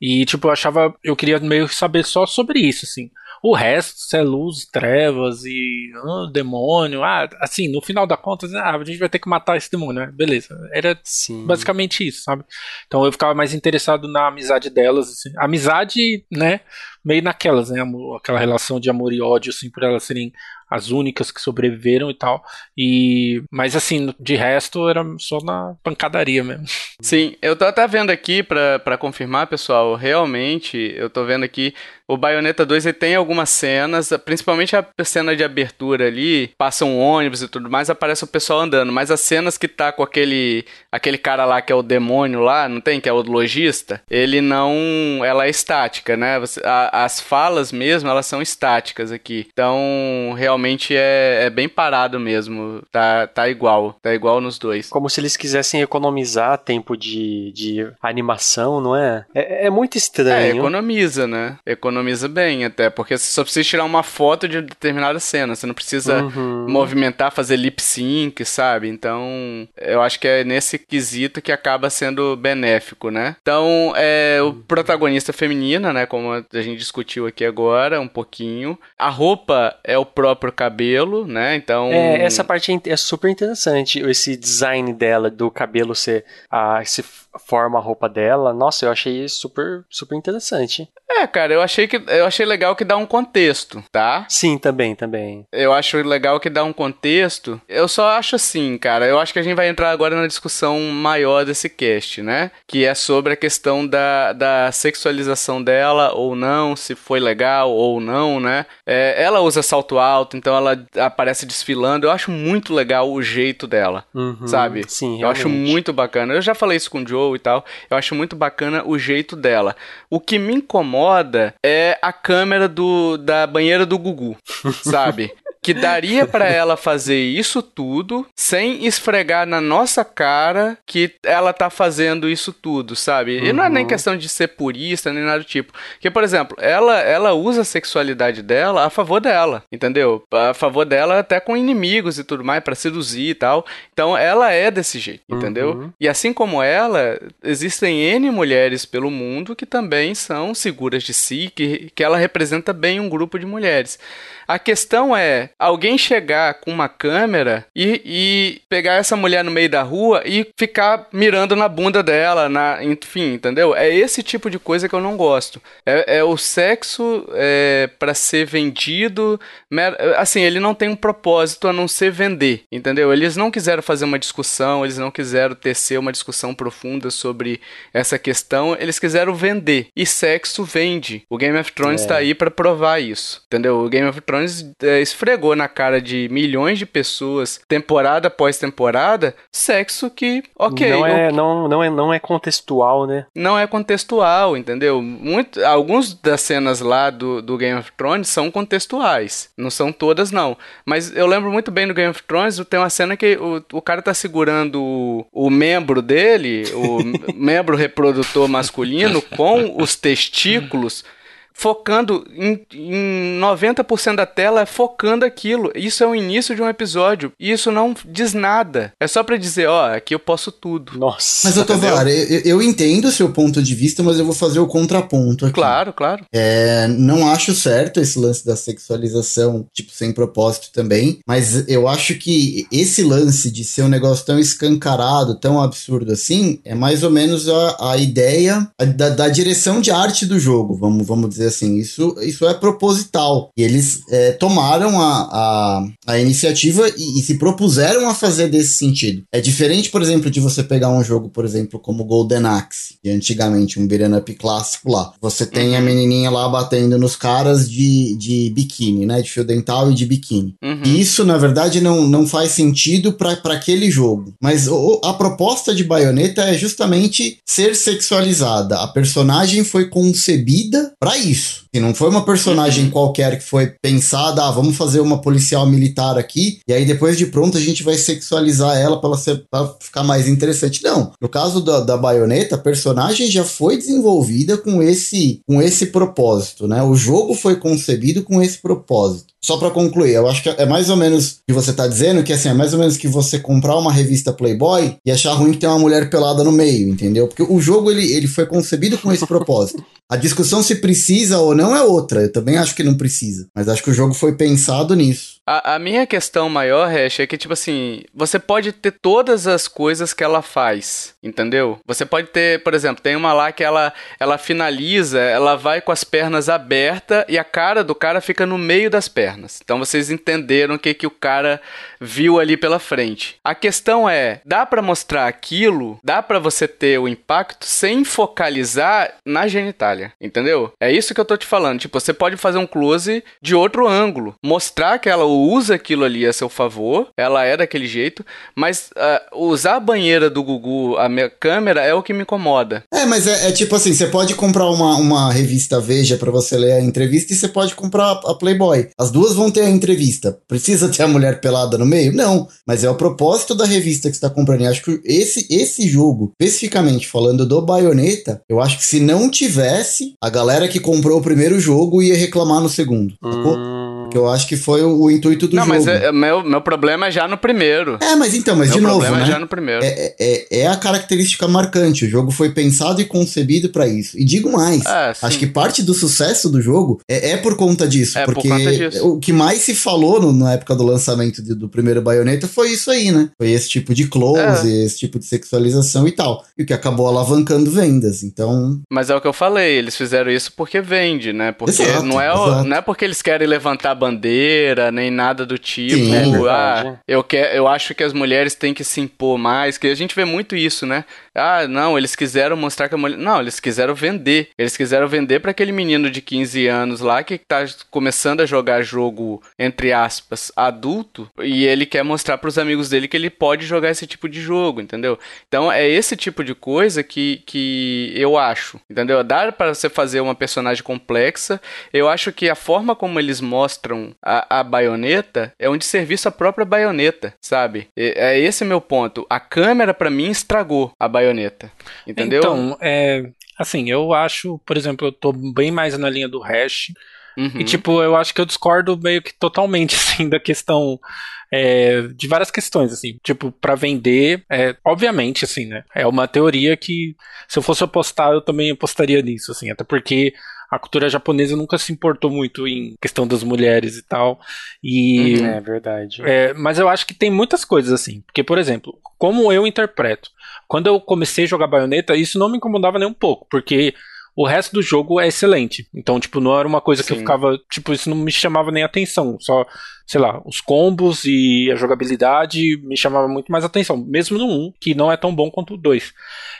[SPEAKER 2] E, tipo, eu achava. Eu queria meio saber só sobre isso, assim. O resto, se é luz, trevas e ah, demônio, ah, assim, no final da conta, ah, a gente vai ter que matar esse demônio, né? Beleza. Era Sim. basicamente isso, sabe? Então eu ficava mais interessado na amizade delas, assim. Amizade, né? Meio naquelas, né? Aquela relação de amor e ódio, assim, por elas serem as únicas que sobreviveram e tal. E mas assim, de resto era só na pancadaria mesmo.
[SPEAKER 1] Sim, eu tô até vendo aqui para confirmar, pessoal, realmente, eu tô vendo aqui o Bayonetta 2 ele tem algumas cenas, principalmente a cena de abertura ali, passa um ônibus e tudo mais, aparece o pessoal andando, mas as cenas que tá com aquele aquele cara lá que é o demônio lá, não tem, que é o lojista, ele não, ela é estática, né? A, as falas mesmo, elas são estáticas aqui. Então, realmente é, é bem parado mesmo, tá, tá igual, tá igual nos dois.
[SPEAKER 3] Como se eles quisessem economizar tempo de, de animação, não é? É, é muito estranho.
[SPEAKER 1] É, economiza, né? Economiza economiza bem até, porque você só precisa tirar uma foto de determinada cena, você não precisa uhum. movimentar, fazer lip sync, sabe? Então, eu acho que é nesse quesito que acaba sendo benéfico, né? Então, é o protagonista feminina, né, como a gente discutiu aqui agora, um pouquinho. A roupa é o próprio cabelo, né? Então,
[SPEAKER 3] é, essa parte é, é super interessante, esse design dela do cabelo ser a se forma a roupa dela. Nossa, eu achei super super interessante.
[SPEAKER 1] É, cara, eu achei que eu achei legal que dá um contexto, tá?
[SPEAKER 3] Sim, também, também.
[SPEAKER 1] Eu acho legal que dá um contexto. Eu só acho assim, cara, eu acho que a gente vai entrar agora na discussão maior desse cast, né? Que é sobre a questão da, da sexualização dela ou não, se foi legal ou não, né? É, ela usa salto alto, então ela aparece desfilando. Eu acho muito legal o jeito dela, uhum, sabe?
[SPEAKER 3] Sim, realmente.
[SPEAKER 1] Eu acho muito bacana. Eu já falei isso com o Joe e tal. Eu acho muito bacana o jeito dela. O que me incomoda é a câmera do, da banheira do Gugu, sabe? Que daria para ela fazer isso tudo sem esfregar na nossa cara que ela tá fazendo isso tudo, sabe? Uhum. E não é nem uhum. questão de ser purista nem nada do tipo. Porque, por exemplo, ela, ela usa a sexualidade dela a favor dela, entendeu? A favor dela até com inimigos e tudo mais, para seduzir e tal. Então ela é desse jeito, entendeu? Uhum. E assim como ela, existem N mulheres pelo mundo que também são seguras de si, que, que ela representa bem um grupo de mulheres. A questão é alguém chegar com uma câmera e, e, pegar essa mulher no meio da rua e ficar mirando na bunda dela, na, enfim, entendeu? É esse tipo de coisa que eu não gosto. É, é o sexo é, para ser vendido, assim, ele não tem um propósito a não ser vender, entendeu? Eles não quiseram fazer uma discussão, eles não quiseram tecer uma discussão profunda sobre essa questão, eles quiseram vender. E sexo vende. O Game of Thrones está é. aí para provar isso, entendeu? O Game of Thrones Thrones é, esfregou na cara de milhões de pessoas, temporada após temporada, sexo que, ok.
[SPEAKER 3] Não é, não, não é, não é contextual, né?
[SPEAKER 1] Não é contextual, entendeu? Muito, alguns das cenas lá do, do Game of Thrones são contextuais. Não são todas, não. Mas eu lembro muito bem do Game of Thrones, tem uma cena que o, o cara tá segurando o, o membro dele, o membro reprodutor masculino, com os testículos focando em, em 90% da tela, focando aquilo. Isso é o início de um episódio. E isso não diz nada. É só para dizer, ó, aqui eu posso tudo.
[SPEAKER 3] Nossa.
[SPEAKER 4] Mas, Tovar, eu, eu entendo o seu ponto de vista, mas eu vou fazer o contraponto aqui.
[SPEAKER 1] Claro, claro.
[SPEAKER 4] É, não acho certo esse lance da sexualização, tipo, sem propósito também. Mas eu acho que esse lance de ser um negócio tão escancarado, tão absurdo assim, é mais ou menos a, a ideia da, da direção de arte do jogo, vamos, vamos dizer dizer assim, isso, isso é proposital. E eles é, tomaram a, a, a iniciativa e, e, se propuseram a fazer desse sentido. É diferente, por exemplo, de você pegar um jogo, por exemplo, como Golden Axe, que antigamente um beat'em up clássico lá. Você tem uhum. a menininha lá batendo nos caras de, de biquíni, né? De fio dental e de biquíni. Uhum. E isso, na verdade, não, não faz sentido para aquele jogo. Mas o, a proposta de baioneta é justamente ser sexualizada. A personagem foi concebida para isso isso. E não foi uma personagem qualquer que foi pensada, ah, vamos fazer uma policial militar aqui, e aí depois de pronto a gente vai sexualizar ela pra, ela ser, pra ficar mais interessante. Não. No caso da, da baioneta, a personagem já foi desenvolvida com esse, com esse propósito, né? O jogo foi concebido com esse propósito. Só para concluir, eu acho que é mais ou menos o que você tá dizendo, que assim, é mais ou menos que você comprar uma revista Playboy e achar ruim que tem uma mulher pelada no meio, entendeu? Porque o jogo ele, ele foi concebido com esse propósito. A discussão se precisa ou não é outra. Eu também acho que não precisa. Mas acho que o jogo foi pensado nisso.
[SPEAKER 1] A, a, minha questão maior, Hash, é que, tipo assim, você pode ter todas as coisas que ela faz, entendeu? Você pode ter, por exemplo, tem uma lá que ela, ela finaliza, ela vai com as pernas abertas e a cara do cara fica no meio das pernas. Então vocês entenderam o que, que o cara viu ali pela frente. A questão é, dá para mostrar aquilo, dá para você ter o impacto sem focalizar na genitália, entendeu? É isso que eu tô te falando. Tipo, você pode fazer um close de outro ângulo, mostrar que ela usa aquilo ali a seu favor, ela é daquele jeito, mas uh, usar a banheira do Gugu, a minha câmera, é o que me incomoda.
[SPEAKER 4] É, mas é, é tipo assim, você pode comprar uma, uma revista Veja para você ler a entrevista e você pode comprar a Playboy. As duas vão ter a entrevista. Precisa ter a mulher pelada no meio? Não, mas é o propósito da revista que você tá comprando. E acho que esse, esse jogo, especificamente falando do Bayonetta, eu acho que se não tivesse, a galera que comprou o primeiro jogo ia reclamar no segundo. Hum. Que eu acho que foi o, o intuito do
[SPEAKER 1] não,
[SPEAKER 4] jogo.
[SPEAKER 1] Não, mas é, meu, meu problema é já no primeiro.
[SPEAKER 4] É, mas então, mas
[SPEAKER 1] meu
[SPEAKER 4] de novo,
[SPEAKER 1] problema
[SPEAKER 4] né?
[SPEAKER 1] é já no primeiro.
[SPEAKER 4] É, é, é a característica marcante. O jogo foi pensado e concebido para isso. E digo mais,
[SPEAKER 1] é,
[SPEAKER 4] acho que parte do sucesso do jogo é, é por conta disso.
[SPEAKER 1] É,
[SPEAKER 4] porque
[SPEAKER 1] por conta disso.
[SPEAKER 4] o que mais se falou no, na época do lançamento de, do primeiro Bayonetta foi isso aí, né? Foi esse tipo de close,
[SPEAKER 1] É.
[SPEAKER 4] esse tipo de sexualização e tal. E o que acabou alavancando vendas. Então,
[SPEAKER 1] Mas é o que eu falei, eles fizeram isso porque vende, né? Porque
[SPEAKER 4] Exato,
[SPEAKER 1] não, é o- não é porque eles querem levantar bandeira, nem nada do tipo.
[SPEAKER 4] Sim. É
[SPEAKER 3] verdade.
[SPEAKER 1] ah, eu, quer, eu acho que as mulheres têm que se impor mais, que a gente vê muito isso, né? Ah, não, eles quiseram mostrar que a mulher. Não, eles quiseram vender. Eles quiseram vender pra aquele menino de 15 anos lá que tá começando a jogar jogo, entre aspas, adulto, e ele quer mostrar pros amigos dele que ele pode jogar esse tipo de jogo, entendeu? Então é esse tipo de coisa que, que eu acho, entendeu? Dá para você fazer uma personagem complexa. Eu acho que a forma como eles mostram a, a baioneta é um desserviço à própria baioneta, sabe? É, é esse meu ponto. A câmera, pra mim, estragou a baioneta, entendeu?
[SPEAKER 2] Então, é. Assim, eu acho, por exemplo, eu tô bem mais na linha do hash.
[SPEAKER 1] Uhum.
[SPEAKER 2] E, tipo, eu acho que eu discordo meio que totalmente, assim, da questão. é, de várias questões, assim. Tipo, pra vender, é, obviamente, assim, né? É uma teoria que, se eu fosse apostar, eu também apostaria nisso, assim. Até porque a cultura japonesa nunca se importou muito em questão das mulheres e tal. E.
[SPEAKER 3] É verdade.
[SPEAKER 2] É, mas eu acho que tem muitas coisas assim. Porque, por exemplo, como eu interpreto, quando eu comecei a jogar baioneta, isso não me incomodava nem um pouco, porque o resto do jogo é excelente. Então, tipo, não era uma coisa que eu
[SPEAKER 1] Sim.
[SPEAKER 2] ficava. Tipo, isso não me chamava nem atenção. Só, sei lá, os combos e a jogabilidade me chamava muito mais atenção. Mesmo no 1, que não é tão bom quanto o 2.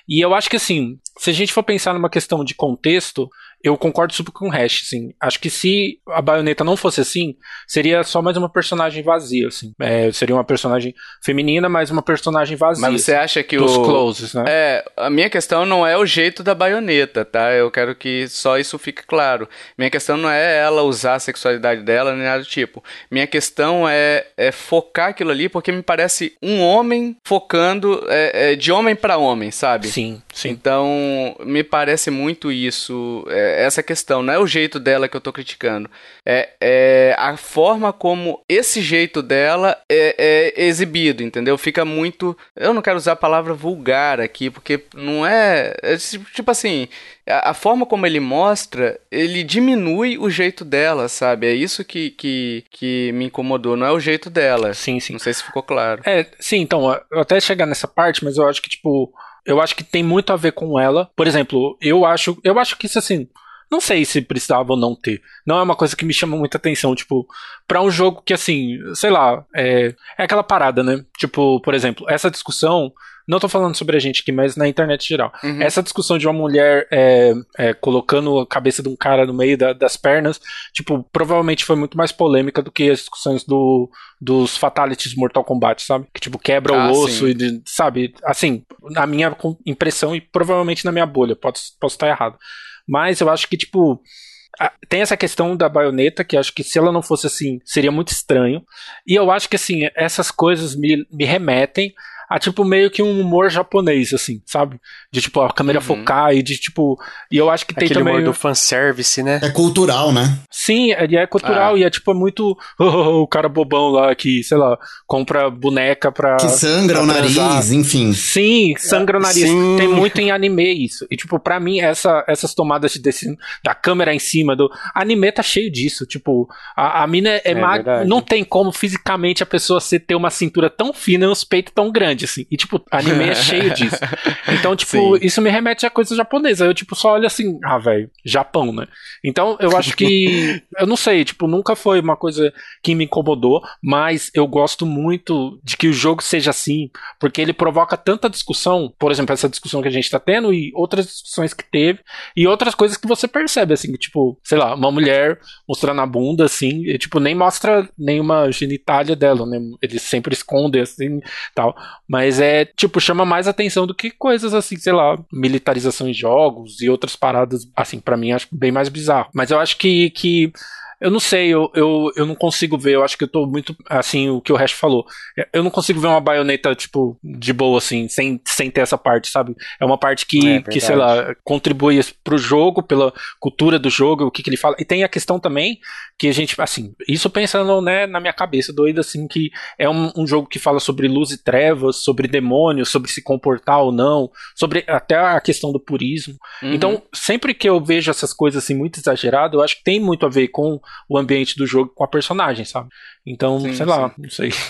[SPEAKER 2] E eu acho que assim, se a gente for pensar numa questão de contexto, eu concordo super com o Hash, assim. Acho que se a baioneta não fosse assim, seria só mais uma personagem vazia, assim. É, seria uma personagem feminina, mas uma personagem vazia.
[SPEAKER 1] Mas você acha que
[SPEAKER 2] dos
[SPEAKER 1] o.
[SPEAKER 2] closes, né?
[SPEAKER 1] É, a minha questão não é o jeito da baioneta, tá? Eu quero que só isso fique claro. Minha questão não é ela usar a sexualidade dela, nem nada do tipo. Minha questão é, é focar aquilo ali, porque me parece um homem focando é, é, de homem pra homem, sabe?
[SPEAKER 2] Sim, sim.
[SPEAKER 1] Então, me parece muito isso, é, essa questão. Não é o jeito dela que eu tô criticando. É, é a forma como esse jeito dela é, é exibido, entendeu? Fica muito. Eu não quero usar a palavra vulgar aqui, porque não é. é tipo assim. A, a forma como ele mostra, ele diminui o jeito dela, sabe? É isso que, que, que me incomodou, não é o jeito dela.
[SPEAKER 2] Sim, sim.
[SPEAKER 1] Não sei se ficou claro.
[SPEAKER 2] É, sim, então, eu até chegar nessa parte, mas eu acho que, tipo, eu acho que tem muito a ver com ela. Por exemplo, eu acho, eu acho que isso assim, não sei se precisava ou não ter. Não é uma coisa que me chama muita atenção, tipo, pra um jogo que assim, sei lá, é, é aquela parada, né? Tipo, por exemplo, essa discussão, não tô falando sobre a gente aqui, mas na internet geral.
[SPEAKER 1] Uhum.
[SPEAKER 2] Essa discussão de uma mulher é, é, colocando a cabeça de um cara no meio da- das pernas, tipo, provavelmente foi muito mais polêmica do que as discussões do, dos fatalities Mortal Kombat, sabe? Que tipo, quebra
[SPEAKER 1] Ah,
[SPEAKER 2] o osso
[SPEAKER 1] sim.
[SPEAKER 2] e, sabe? Assim, na minha impressão e provavelmente na minha bolha, posso, posso estar errado. Mas eu acho que, tipo, tem essa questão da baioneta, que acho que se ela não fosse assim, seria muito estranho. E eu acho que, assim, essas coisas me, me remetem a tipo meio que um humor japonês, assim, sabe? De tipo, a câmera uhum. focar e de tipo. E eu acho que tem
[SPEAKER 3] Aquele
[SPEAKER 2] também.
[SPEAKER 3] humor do fanservice, né?
[SPEAKER 4] É cultural, né?
[SPEAKER 2] Sim, é, é cultural ah. e é tipo é muito. Oh, o cara bobão lá que, sei lá, compra boneca pra.
[SPEAKER 4] Que sangra pra o nariz, enfim.
[SPEAKER 2] Sim, sangra o nariz. Sim. Tem muito em anime isso. E tipo, pra mim, essa, essas tomadas de desse, da câmera em cima do. Anime tá cheio disso. Tipo, a, a mina é, é mag... Não tem como fisicamente a pessoa ser, ter uma cintura tão fina e uns peitos tão grandes, assim. E tipo, anime é cheio disso. Então, tipo, Sim. isso me remete a coisa japonesa. Eu, tipo, só olho assim, ah, velho, Japão, né? Então, eu acho que. eu não sei, tipo, nunca foi uma coisa que me incomodou, mas eu gosto muito de que o jogo seja assim, porque ele provoca tanta discussão, por exemplo, essa discussão que a gente tá tendo e outras discussões que teve, e outras coisas que você percebe, assim, tipo, sei lá, uma mulher mostrando a bunda, assim, e, tipo, nem mostra nenhuma genitália dela, né? Eles sempre escondem, assim, tal. Mas é, tipo, chama mais atenção do que coisas assim, sei lá, militarização em jogos e outras paradas, assim, para mim acho bem mais bizarro. Mas eu acho que, que eu não sei, eu, eu, eu não consigo ver, eu acho que eu tô muito, assim, o que o resto falou. Eu não consigo ver uma baioneta, tipo, de boa, assim, sem, sem ter essa parte, sabe? É uma parte que, é, que sei lá, contribui pro jogo, pela cultura do jogo, o que, que ele fala. E tem a questão também que a gente, assim, isso pensando, né, na minha cabeça doida, assim, que é um, um jogo que fala sobre luz e trevas, sobre demônios, sobre se comportar ou não, sobre até a questão do purismo. Uhum. Então, sempre que eu vejo essas coisas, assim, muito exageradas, eu acho que tem muito a ver com o ambiente do jogo com a personagem, sabe? Então, sim, sei lá, sim. não sei.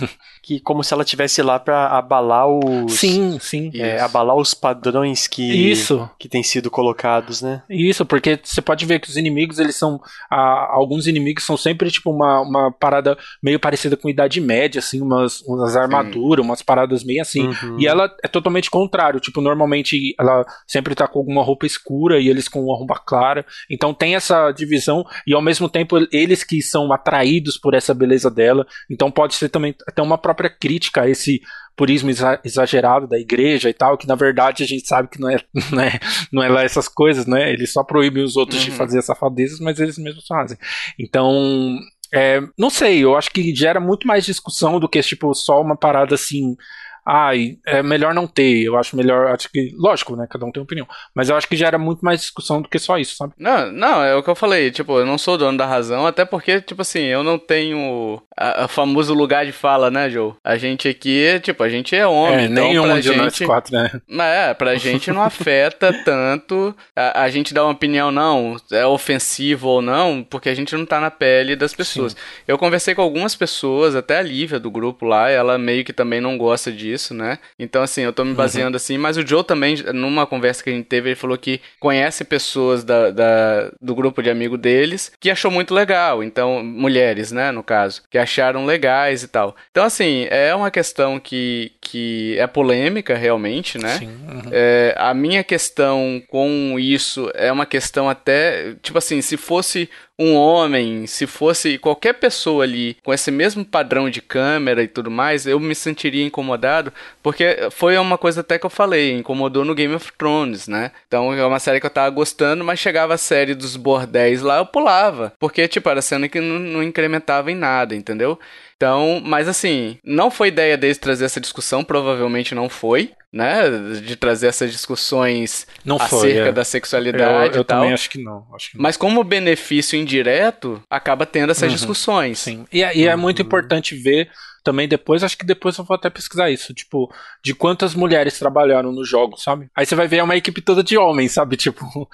[SPEAKER 3] Que como se ela tivesse lá para abalar os.
[SPEAKER 2] Sim, sim.
[SPEAKER 3] É, abalar os padrões que.
[SPEAKER 2] Isso.
[SPEAKER 3] Que têm sido colocados, né?
[SPEAKER 2] Isso, porque você pode ver que os inimigos, eles são. Ah, alguns inimigos são sempre, tipo, uma, uma parada meio parecida com Idade Média, assim, umas, umas armaduras, umas paradas meio assim. Uhum. E ela é totalmente contrário. Tipo, normalmente ela sempre tá com alguma roupa escura e eles com uma roupa clara. Então tem essa divisão, e ao mesmo tempo eles que são atraídos por essa beleza dela dela. Então pode ser também até uma própria crítica a esse purismo exagerado da igreja e tal, que na verdade a gente sabe que não é, não é, não é lá essas coisas, né? Eles só proíbem os outros uhum. de fazer safadezas, mas eles mesmos fazem. Então, é, não sei, eu acho que gera muito mais discussão do que tipo só uma parada assim ah, é melhor não ter. Eu acho melhor, acho que, lógico, né? Cada um tem opinião. Mas eu acho que gera muito mais discussão do que só isso, sabe?
[SPEAKER 1] Não, não, é o que eu falei. Tipo, eu não sou dono da razão, até porque, tipo assim, eu não tenho o famoso lugar de fala, né, Joe? A gente aqui, tipo, a gente é homem. É, então
[SPEAKER 2] nenhum
[SPEAKER 1] pra
[SPEAKER 2] de
[SPEAKER 1] gente,
[SPEAKER 2] nós quatro, né?
[SPEAKER 1] É, pra gente não afeta tanto a, a, gente dar uma opinião, não, é ofensivo ou não, porque a gente não tá na pele das pessoas. Sim. Eu conversei com algumas pessoas, até a Lívia do grupo lá, ela meio que também não gosta disso, né? Então, assim, eu tô me uhum. baseando uhum. assim, mas o Joe também, numa conversa que a gente teve, ele falou que conhece pessoas da, da, do grupo de amigo deles que achou muito legal. Então, mulheres, né, no caso, que acharam legais e tal. Então, assim, é uma questão que, que é polêmica, realmente, né? Sim. Uhum. É, a minha questão com isso é uma questão até, tipo assim, se fosse um homem, se fosse qualquer pessoa ali com esse mesmo padrão de câmera e tudo mais, eu me sentiria incomodado, porque foi uma coisa até que eu falei, incomodou no Game of Thrones, né? Então é uma série que eu tava gostando, mas chegava a série dos bordéis lá, eu pulava, porque tipo, era cena que não, não incrementava em nada, entendeu? Então, mas assim, não foi ideia deles trazer essa discussão, provavelmente não foi, né? De trazer essas discussões
[SPEAKER 2] não
[SPEAKER 1] acerca
[SPEAKER 2] foi, é.
[SPEAKER 1] da sexualidade
[SPEAKER 2] eu, eu
[SPEAKER 1] e tal.
[SPEAKER 2] também acho que, não, acho que não.
[SPEAKER 1] Mas como benefício indireto, acaba tendo essas uhum. discussões.
[SPEAKER 2] Sim. E, é, e é muito importante ver também depois, acho que depois eu vou até pesquisar isso, tipo, de quantas mulheres trabalharam no jogo, sabe? Aí você vai ver é uma equipe toda de homens, sabe? Tipo,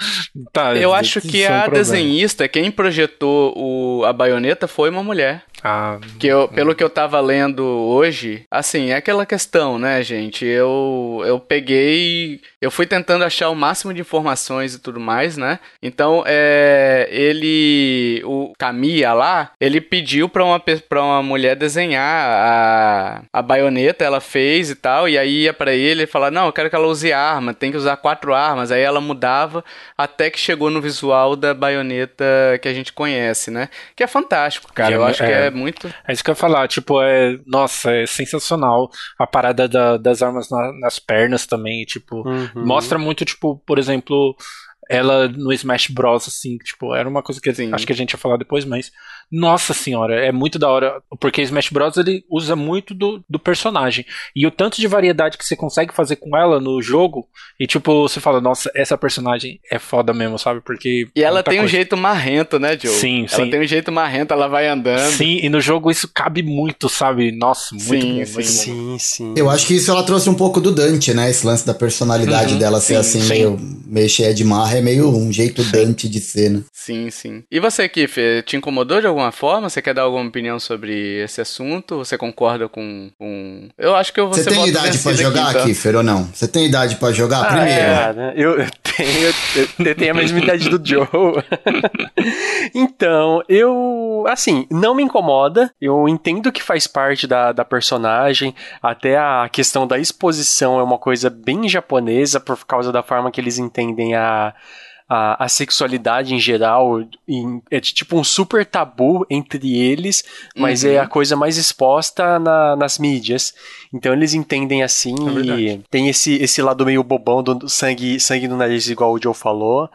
[SPEAKER 1] tá. Eu acho que a um desenhista, quem projetou o, a baioneta foi uma mulher.
[SPEAKER 2] Ah,
[SPEAKER 1] que eu, pelo que eu tava lendo hoje, assim, é aquela questão, né, gente? Eu, eu peguei. Eu fui tentando achar o máximo de informações e tudo mais, né? Então, é, ele. O Camilla lá, ele pediu pra uma, pra uma mulher desenhar a, a baioneta, ela fez e tal, e aí ia pra ele e falar: Não, eu quero que ela use arma, tem que usar quatro armas. Aí ela mudava até que chegou no visual da baioneta que a gente conhece, né? Que é fantástico, cara. Eu acho é, que é muito.
[SPEAKER 2] É isso que eu ia falar, tipo, é. Nossa, é sensacional a parada da, das armas na, nas pernas também, tipo, uhum. mostra muito, tipo, por exemplo ela no Smash Bros, assim, tipo, era uma coisa que
[SPEAKER 1] Sim.
[SPEAKER 2] acho que a gente ia falar depois, mas nossa senhora, é muito da hora, porque Smash Bros ele usa muito do, do personagem. E o tanto de variedade que você consegue fazer com ela no jogo, e tipo, você fala, nossa, essa personagem é foda mesmo, sabe? Porque.
[SPEAKER 1] E ela
[SPEAKER 2] muita
[SPEAKER 1] tem um
[SPEAKER 2] coisa.
[SPEAKER 1] jeito marrento, né, Joe?
[SPEAKER 2] Sim,
[SPEAKER 1] Ela
[SPEAKER 2] sim.
[SPEAKER 1] tem um jeito marrento, ela vai andando.
[SPEAKER 2] Sim, e no jogo isso cabe muito, sabe? Nossa, muito
[SPEAKER 1] Sim,
[SPEAKER 2] bom. muito
[SPEAKER 1] sim.
[SPEAKER 2] bom.
[SPEAKER 3] Sim, sim.
[SPEAKER 4] Eu acho que isso ela trouxe um pouco do Dante, né? Esse lance da personalidade
[SPEAKER 2] Uhum,
[SPEAKER 4] dela ser
[SPEAKER 1] sim,
[SPEAKER 4] assim,
[SPEAKER 2] sim.
[SPEAKER 4] meio, meio cheia de marra, é meio um jeito Dante de ser, né?
[SPEAKER 1] Sim, sim. E você, Kiffer, te incomodou de alguma forma? Você quer dar alguma opinião sobre esse assunto? Você concorda com. com... Eu acho que eu vou
[SPEAKER 4] Você tem idade pra
[SPEAKER 1] vencido
[SPEAKER 4] jogar,
[SPEAKER 1] aqui, então.
[SPEAKER 4] Kiffer, ou não? Você tem idade pra jogar?
[SPEAKER 3] Ah,
[SPEAKER 4] Primeiro.
[SPEAKER 3] é, cara, eu, tenho, eu, eu tenho a mesma idade do Joe. então, eu, assim, não me incomoda. Eu entendo que faz parte da, da personagem. Até a questão da exposição é uma coisa bem japonesa, por causa da forma que eles entendem a. A, a sexualidade em geral em- é tipo um super tabu entre eles, mas
[SPEAKER 1] Uhum.
[SPEAKER 3] é a coisa mais exposta na- nas mídias. Então eles entendem assim
[SPEAKER 2] É
[SPEAKER 3] e tem esse, esse lado meio bobão do sangue, sangue no nariz, igual o Joe falou.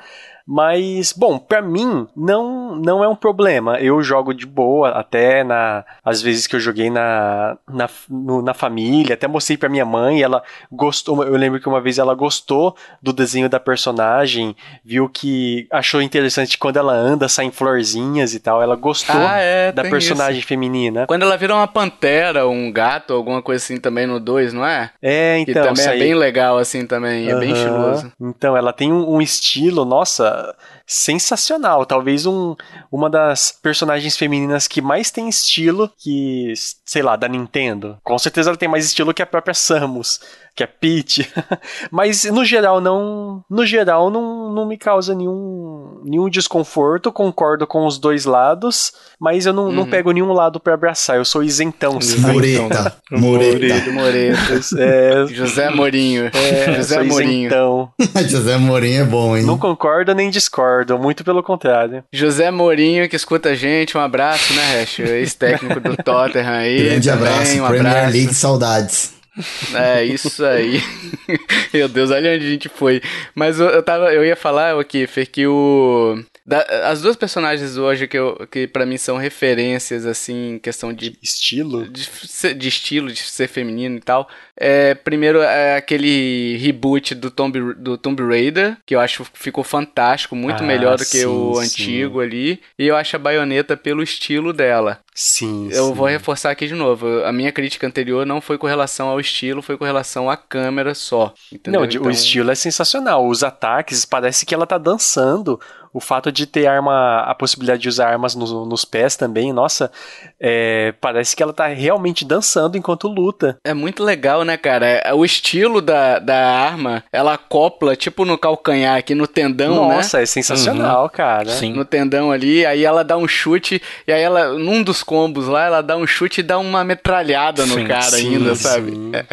[SPEAKER 3] Mas, bom, pra mim não não é um problema. Eu jogo de boa, até na às vezes que eu joguei na na, no- na família, até mostrei pra minha mãe, ela gostou. Eu lembro que uma vez ela gostou do desenho da personagem, viu que achou interessante quando ela anda, saem florzinhas e tal. Ela gostou
[SPEAKER 1] Ah, é,
[SPEAKER 3] da personagem
[SPEAKER 1] isso.
[SPEAKER 3] feminina.
[SPEAKER 1] Quando ela vira uma pantera, um gato, alguma coisa assim também no 2, não é?
[SPEAKER 3] É,
[SPEAKER 1] Que
[SPEAKER 3] então,
[SPEAKER 1] também é bem legal assim também, é bem estiloso.
[SPEAKER 3] Então, ela tem um, um estilo, nossa, uh, sensacional. Talvez um, uma das personagens femininas que mais tem estilo que, sei lá, da Nintendo. Com certeza ela tem mais estilo que a própria Samus, que é Peach. Mas no geral não, no geral não, não me causa nenhum, nenhum desconforto. Concordo com os dois lados, mas eu não, não
[SPEAKER 1] Uhum.
[SPEAKER 3] pego nenhum lado pra abraçar. Eu sou isentão.
[SPEAKER 2] Um
[SPEAKER 4] Mureta.
[SPEAKER 1] Moretas.
[SPEAKER 3] É,
[SPEAKER 1] José Morinho.
[SPEAKER 3] é,
[SPEAKER 1] José Morinho.
[SPEAKER 3] isentão.
[SPEAKER 4] José Mourinho é bom, hein?
[SPEAKER 3] Não concordo nem discordo, muito pelo contrário.
[SPEAKER 1] José Morinho que escuta a gente, um abraço, né, Hash? Ex-técnico do Tottenham aí.
[SPEAKER 4] Grande
[SPEAKER 1] também,
[SPEAKER 4] abraço,
[SPEAKER 1] um
[SPEAKER 4] Premier
[SPEAKER 1] abraço.
[SPEAKER 4] League, saudades.
[SPEAKER 1] É, isso aí. Meu Deus, olha onde a gente foi. Mas eu, eu tava, eu ia falar, o Kiffer, que o. da- as duas personagens hoje que, eu, que para mim são referências, assim, em questão de
[SPEAKER 3] Estilo?
[SPEAKER 1] de, ser- de estilo, de ser feminino e tal. É, primeiro é aquele reboot do Tomb, do Tomb Raider, que eu acho que ficou fantástico, muito
[SPEAKER 3] Ah,
[SPEAKER 1] melhor do que
[SPEAKER 3] sim,
[SPEAKER 1] o
[SPEAKER 3] sim.
[SPEAKER 1] antigo ali. E eu acho a baioneta pelo estilo dela.
[SPEAKER 3] Sim.
[SPEAKER 1] Eu
[SPEAKER 3] sim.
[SPEAKER 1] vou reforçar aqui de novo. A minha crítica anterior não foi com relação ao estilo, foi com relação à câmera só. Entendeu?
[SPEAKER 3] Não,
[SPEAKER 1] Então,
[SPEAKER 3] o estilo é sensacional. Os ataques, parece que ela tá dançando. O fato de ter arma, a possibilidade de usar armas no- nos pés também, nossa, é, parece que ela tá realmente dançando enquanto luta.
[SPEAKER 1] É muito legal, né, cara? É- O estilo da, da arma, ela acopla, tipo no calcanhar aqui, no tendão, né?
[SPEAKER 3] nossa, é sensacional, cara.
[SPEAKER 2] Sim.
[SPEAKER 1] no tendão ali, aí ela dá um chute, e aí ela, num dos combos lá, ela dá um chute e dá uma metralhada no
[SPEAKER 2] Sim,
[SPEAKER 1] cara
[SPEAKER 3] sim,
[SPEAKER 1] ainda, sabe?
[SPEAKER 3] sim.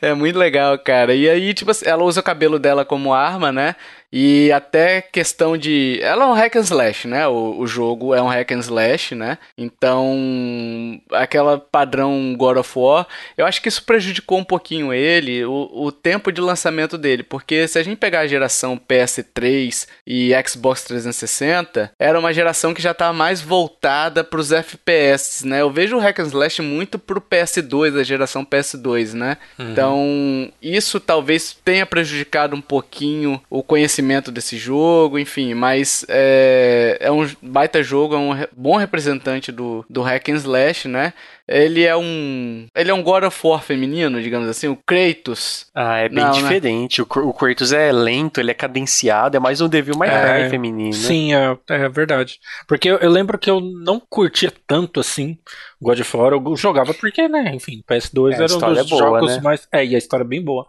[SPEAKER 1] É, muito legal, cara. E aí, tipo assim, ela usa o cabelo dela como arma, né? E até questão de. Ela é um hack and slash, né? O, o jogo é um hack and slash, né? Então, aquela padrão God of War, eu acho que isso prejudicou um pouquinho ele, o, o tempo de lançamento dele. Porque se a gente pegar a geração PS3 e Xbox 360, era uma geração que já estava mais voltada para os FPS, né? Eu vejo o hack and slash muito pro PS2, a geração PS2, né? Então, isso talvez tenha prejudicado um pouquinho o conhecimento desse jogo, enfim, mas é, é um baita jogo, é um bom representante do, do hack and slash, né? Ele é um. Ele é um God of War feminino, digamos assim, o Kratos.
[SPEAKER 3] Ah, é bem
[SPEAKER 1] Não, né?
[SPEAKER 3] diferente. O, Kr- o Kratos é lento, ele é cadenciado, é mais um Devil May
[SPEAKER 2] É,
[SPEAKER 3] Cry feminino.
[SPEAKER 2] Sim, é, é verdade. Porque eu, eu lembro que eu não curtia tanto assim God of War. Eu jogava porque, né? Enfim, PS2
[SPEAKER 3] É,
[SPEAKER 2] era um dos
[SPEAKER 3] é boa,
[SPEAKER 2] jogos
[SPEAKER 3] né?
[SPEAKER 2] mais. É, e a história é bem boa.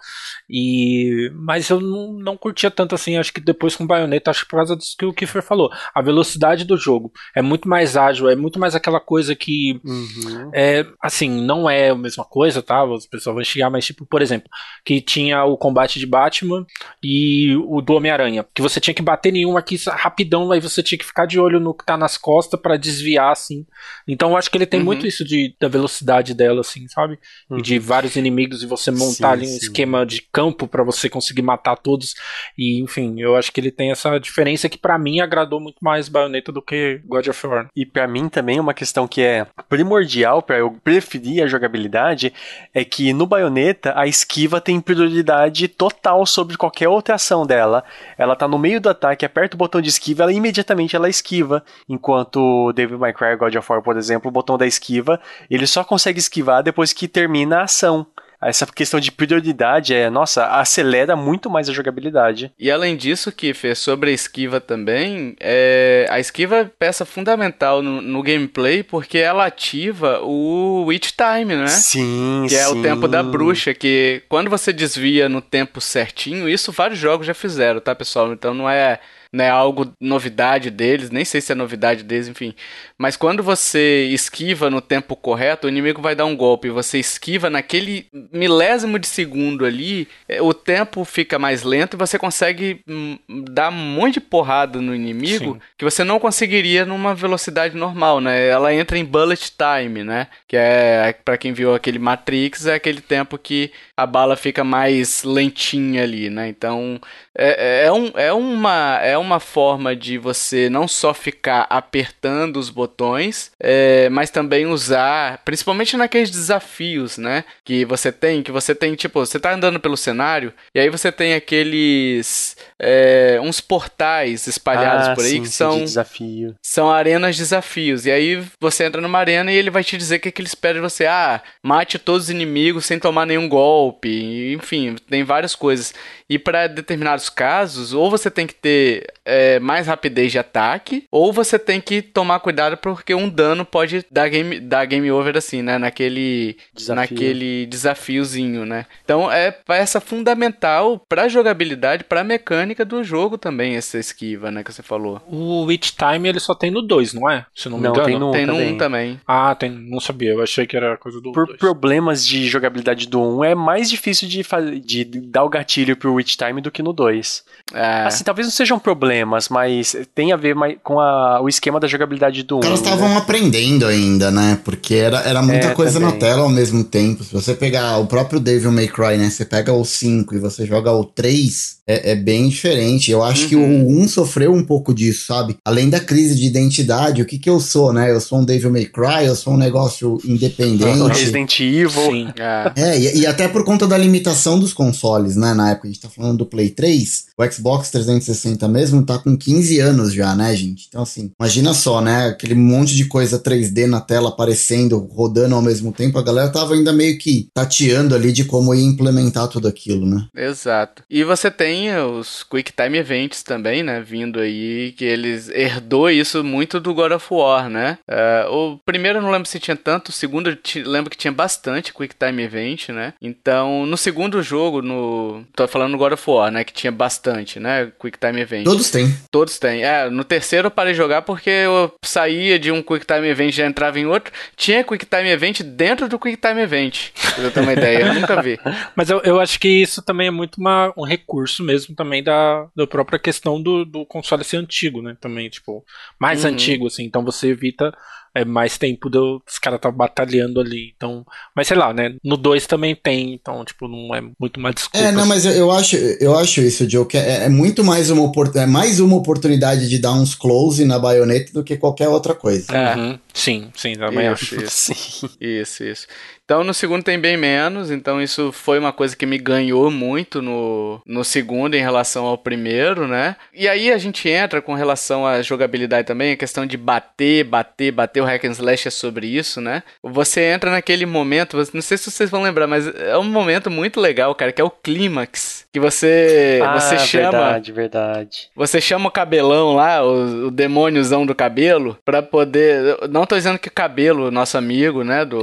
[SPEAKER 2] E mas eu não, não curtia tanto assim. Acho que depois com Bayonetta, acho que por causa disso que o Kiefer falou. A velocidade do jogo é muito mais ágil, é muito mais aquela coisa que
[SPEAKER 3] Uhum.
[SPEAKER 2] é, É, assim, não é a mesma coisa, tá? As pessoas vão chegar, mas tipo, por exemplo, que tinha o combate de Batman e o do Homem-Aranha, que você tinha que bater nenhum aqui rapidão, aí você tinha que ficar de olho no que tá nas costas para desviar, assim. Então eu acho que ele tem uhum. muito isso de, da velocidade dela, assim, sabe? Uhum. E de vários inimigos e você montar sim, ali um sim. esquema de campo para você conseguir matar todos. E, enfim, eu acho que ele tem essa diferença que para mim agradou muito mais Bayonetta do que God of War.
[SPEAKER 3] E para mim também uma questão que é primordial para eu preferir a jogabilidade é que no Bayonetta a esquiva tem prioridade total sobre qualquer outra ação dela. Ela tá no meio do ataque, aperta o botão de esquiva, ela imediatamente ela esquiva, enquanto Devil May Cry God of War, por exemplo, o botão da esquiva, ele só consegue esquivar depois que termina a ação essa questão de prioridade é, nossa, acelera muito mais a jogabilidade.
[SPEAKER 1] E além disso, Kiffer, sobre a esquiva também, é, a esquiva é peça fundamental no, no, gameplay porque ela ativa o Witch Time, né?
[SPEAKER 3] Sim,
[SPEAKER 1] Que
[SPEAKER 3] sim.
[SPEAKER 1] é o tempo da bruxa, que quando você desvia no tempo certinho, isso vários jogos já fizeram, tá, pessoal? Então não é não é algo novidade deles, nem sei se é novidade deles, enfim. Mas quando você esquiva no tempo correto, o inimigo vai dar um golpe, você esquiva naquele milésimo de segundo ali, é, o tempo fica mais lento e você consegue hum, dar um monte de porrada no inimigo Sim. que você não conseguiria numa velocidade normal, né? Ela entra em bullet time, né? Que é, para quem viu aquele Matrix, é aquele tempo que a bala fica mais lentinha ali, né? Então, é, é, é um, é uma é uma forma de você não só ficar apertando os botões, é, mas também usar, principalmente naqueles desafios, né? Que você tem, que você tem, tipo, você tá andando pelo cenário e aí você tem aqueles é, uns portais espalhados
[SPEAKER 3] ah,
[SPEAKER 1] por aí
[SPEAKER 3] sim,
[SPEAKER 1] que são
[SPEAKER 3] desafio.
[SPEAKER 1] são arenas de desafios. E aí você entra numa arena e ele vai te dizer que, que ele espera de você, ah, mate todos os inimigos sem tomar nenhum golpe, enfim, tem várias coisas. E para determinados casos, ou você tem que ter é, mais rapidez de ataque, ou você tem que tomar cuidado porque um dano pode dar game, dar game over assim, né? Naquele, Desafio. naquele desafiozinho, né? Então é peça fundamental para jogabilidade, para mecânica do jogo também, essa esquiva, né? Que você falou.
[SPEAKER 2] O Witch Time ele só tem no 2, não é? Se não me não, engano.
[SPEAKER 1] Tem no 1 tem também. Um também.
[SPEAKER 2] Ah, tem, não sabia. Eu achei que era coisa do
[SPEAKER 3] Por
[SPEAKER 2] dois.
[SPEAKER 3] problemas de jogabilidade do 1, é mais difícil de, de dar o gatilho pro Witch Time do que no 2. É. Assim, talvez não sejam problemas, mas tem a ver com a, o esquema da jogabilidade do 1.
[SPEAKER 4] Elas estavam né? aprendendo ainda, né? Porque era, era muita é, coisa também. na tela ao mesmo tempo. Se você pegar o próprio Devil May Cry, né? Você pega o 5 e você joga o 3, é, é bem diferente. Eu acho uhum. que o 1 sofreu um pouco disso, sabe? Além da crise de identidade, o que que eu sou, né? Eu sou um Devil May Cry, eu sou um negócio independente.
[SPEAKER 3] Resident Evil.
[SPEAKER 2] Sim.
[SPEAKER 4] É, é e, e, até por conta da limitação dos consoles, né? Na época, a gente tá falando do Play 3, o Xbox 360 mesmo tá com 15 anos já, né, gente? Então, assim, imagina só, né? Aquele monte de coisa 3D na tela aparecendo, rodando ao mesmo tempo, a galera tava ainda meio que tateando ali de como ia implementar tudo aquilo, né?
[SPEAKER 1] Exato. E você tem os Quick Time Events também, né? Vindo aí, que eles herdou isso muito do God of War, né? Uh, o primeiro eu não lembro se tinha tanto, o segundo eu lembro que tinha bastante Quick Time Event, né? Então, no segundo jogo, no. tô falando no God of War, né? Que tinha bastante, né? Quick Time Event.
[SPEAKER 4] Todos têm.
[SPEAKER 1] Todos têm. É, no terceiro eu parei de jogar porque eu saía de um Quick Time Event e já entrava em outro. Tinha Quick Time Event dentro do Quick Time Event. Pra eu ter uma ideia, eu nunca vi.
[SPEAKER 2] Mas eu, eu acho que isso também é muito uma, um recurso mesmo também da, da própria questão do, do console ser antigo, né? Também, tipo, mais uhum. antigo, assim. Então você evita é mais tempo do, os caras tá batalhando ali. Então, mas sei lá, né? No 2 também tem, então, tipo, não é muito uma desculpa.
[SPEAKER 4] É, não, mas eu, eu acho, eu acho isso, Joe, que é, é, muito mais uma, é mais uma oportunidade de dar uns close na baioneta do que qualquer outra coisa.
[SPEAKER 2] É. Uhum. Sim, sim, também
[SPEAKER 1] isso, acho. Isso. isso, isso. Então no segundo tem bem menos, então isso foi uma coisa que me ganhou muito no, no segundo em relação ao primeiro, né? E aí a gente entra com relação à jogabilidade também, a questão de bater, bater, bater, o hack and slash é sobre isso, né? Você entra naquele momento, não sei se vocês vão lembrar, mas é um momento muito legal, cara, que é o clímax, que você
[SPEAKER 3] ah,
[SPEAKER 1] você chama
[SPEAKER 3] verdade, verdade.
[SPEAKER 1] Você chama o cabelão lá, o, o demôniozão do cabelo, para poder, não tô dizendo que o cabelo, nosso amigo, né, do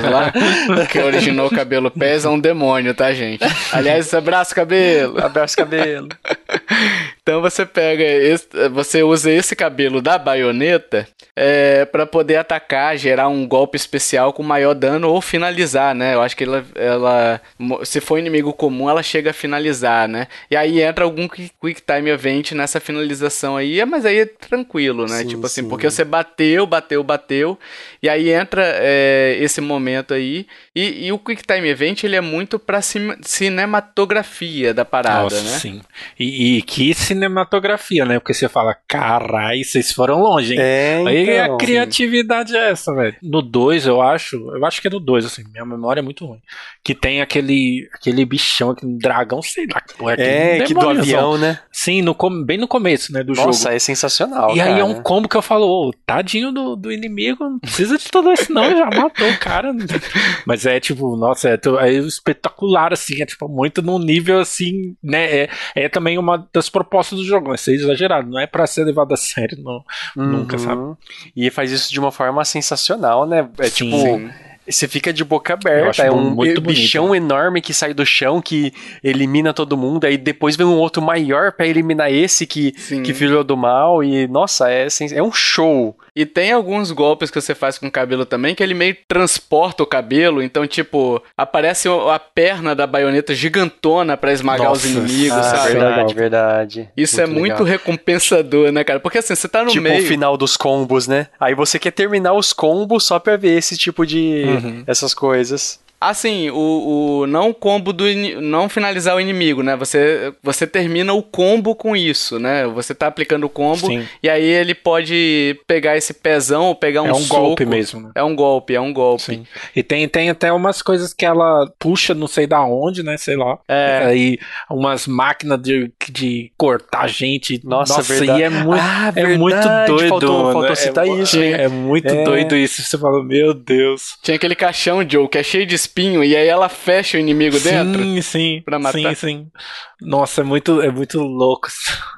[SPEAKER 1] Brazuca lá, que originou o cabelo pés, é um demônio, tá, gente? Aliás, abraço cabelo.
[SPEAKER 3] Abraço cabelo.
[SPEAKER 1] Então você pega, esse, você usa esse cabelo da baioneta é, para poder atacar, gerar um golpe especial com maior dano ou finalizar, né? Eu acho que ela, ela se for inimigo comum, ela chega a finalizar, né? E aí entra algum Quick Time Event nessa finalização aí, mas aí é tranquilo, né?
[SPEAKER 3] Sim,
[SPEAKER 1] tipo assim,
[SPEAKER 3] sim.
[SPEAKER 1] porque você bateu, bateu, bateu, e aí entra é, esse momento aí, e, e o Quick Time Event ele é muito pra cinematografia da parada,
[SPEAKER 2] Nossa,
[SPEAKER 1] né?
[SPEAKER 2] sim. E, e que cinematografia, né? Porque você fala, carai, vocês foram longe, hein?
[SPEAKER 3] É,
[SPEAKER 2] Aí
[SPEAKER 3] então.
[SPEAKER 2] a criatividade é essa, velho. No 2, eu acho. Eu acho que é no 2, assim. Minha memória é muito ruim. Que tem aquele, aquele bichão, aquele dragão, sei lá. que porra,
[SPEAKER 3] É,
[SPEAKER 2] aquele
[SPEAKER 3] que do avião, né?
[SPEAKER 2] Sim, no, bem no começo, né? Do
[SPEAKER 3] Nossa,
[SPEAKER 2] jogo.
[SPEAKER 3] é sensacional.
[SPEAKER 2] E aí
[SPEAKER 3] cara.
[SPEAKER 2] é um combo que eu falo, ô, tadinho do, do inimigo, não precisa de tudo isso não, já matou o cara. Mas é tipo, nossa, é, é espetacular, assim, é tipo, muito num nível assim, né, é, é também uma das propostas do jogo, é ser exagerado, não é pra ser levado a sério, não, nunca,
[SPEAKER 3] Uhum.
[SPEAKER 2] sabe?
[SPEAKER 3] E faz isso de uma forma sensacional, né? É
[SPEAKER 2] Sim.
[SPEAKER 3] tipo,
[SPEAKER 1] Sim.
[SPEAKER 3] Você fica de boca aberta. É um
[SPEAKER 2] muito
[SPEAKER 3] bichão enorme que sai do chão, que elimina todo mundo. Aí depois vem um outro maior pra eliminar esse que,
[SPEAKER 1] Sim.
[SPEAKER 3] que filhou do mal. E, nossa, é, é um show.
[SPEAKER 1] E tem alguns golpes que você faz com o cabelo também, que ele meio transporta o cabelo. Então, tipo, aparece a perna da baioneta gigantona pra esmagar os
[SPEAKER 2] Nossa,
[SPEAKER 1] inimigos,
[SPEAKER 3] Ah,
[SPEAKER 1] sabe?
[SPEAKER 3] verdade, verdade.
[SPEAKER 1] Isso é muito
[SPEAKER 3] legal.
[SPEAKER 1] recompensador, né, cara? Porque assim, você tá no
[SPEAKER 3] Tipo
[SPEAKER 1] meio.
[SPEAKER 3] o final dos combos, né? Aí você quer terminar os combos só pra ver esse tipo de.
[SPEAKER 2] Uhum.
[SPEAKER 3] Essas coisas.
[SPEAKER 1] Assim, o, o não combo do não finalizar o inimigo, né? Você você termina o combo com isso, né? Você tá aplicando o combo
[SPEAKER 2] Sim.
[SPEAKER 1] e aí ele pode pegar esse pezão ou pegar um,
[SPEAKER 2] é um
[SPEAKER 1] soco.
[SPEAKER 2] golpe mesmo, né?
[SPEAKER 1] É um golpe, é um golpe.
[SPEAKER 2] Sim. E tem, tem até umas coisas que ela puxa, não sei da onde, né? Sei lá.
[SPEAKER 1] É.
[SPEAKER 2] Aí umas máquinas de, de cortar gente.
[SPEAKER 3] Nossa, verdade.
[SPEAKER 2] e é muito,
[SPEAKER 3] Ah,
[SPEAKER 2] é muito
[SPEAKER 3] verdade,
[SPEAKER 2] doido.
[SPEAKER 3] faltou- faltou
[SPEAKER 2] é,
[SPEAKER 3] citar
[SPEAKER 2] mu-
[SPEAKER 3] isso, hein?
[SPEAKER 2] É muito
[SPEAKER 3] É.
[SPEAKER 2] doido isso. Você fala, meu Deus.
[SPEAKER 1] Tinha aquele caixão, Joe, que é cheio de espinho e aí ela fecha o inimigo dentro.
[SPEAKER 2] Sim, sim.
[SPEAKER 1] pra matar.
[SPEAKER 2] Sim, sim. Nossa, é muito, é muito louco.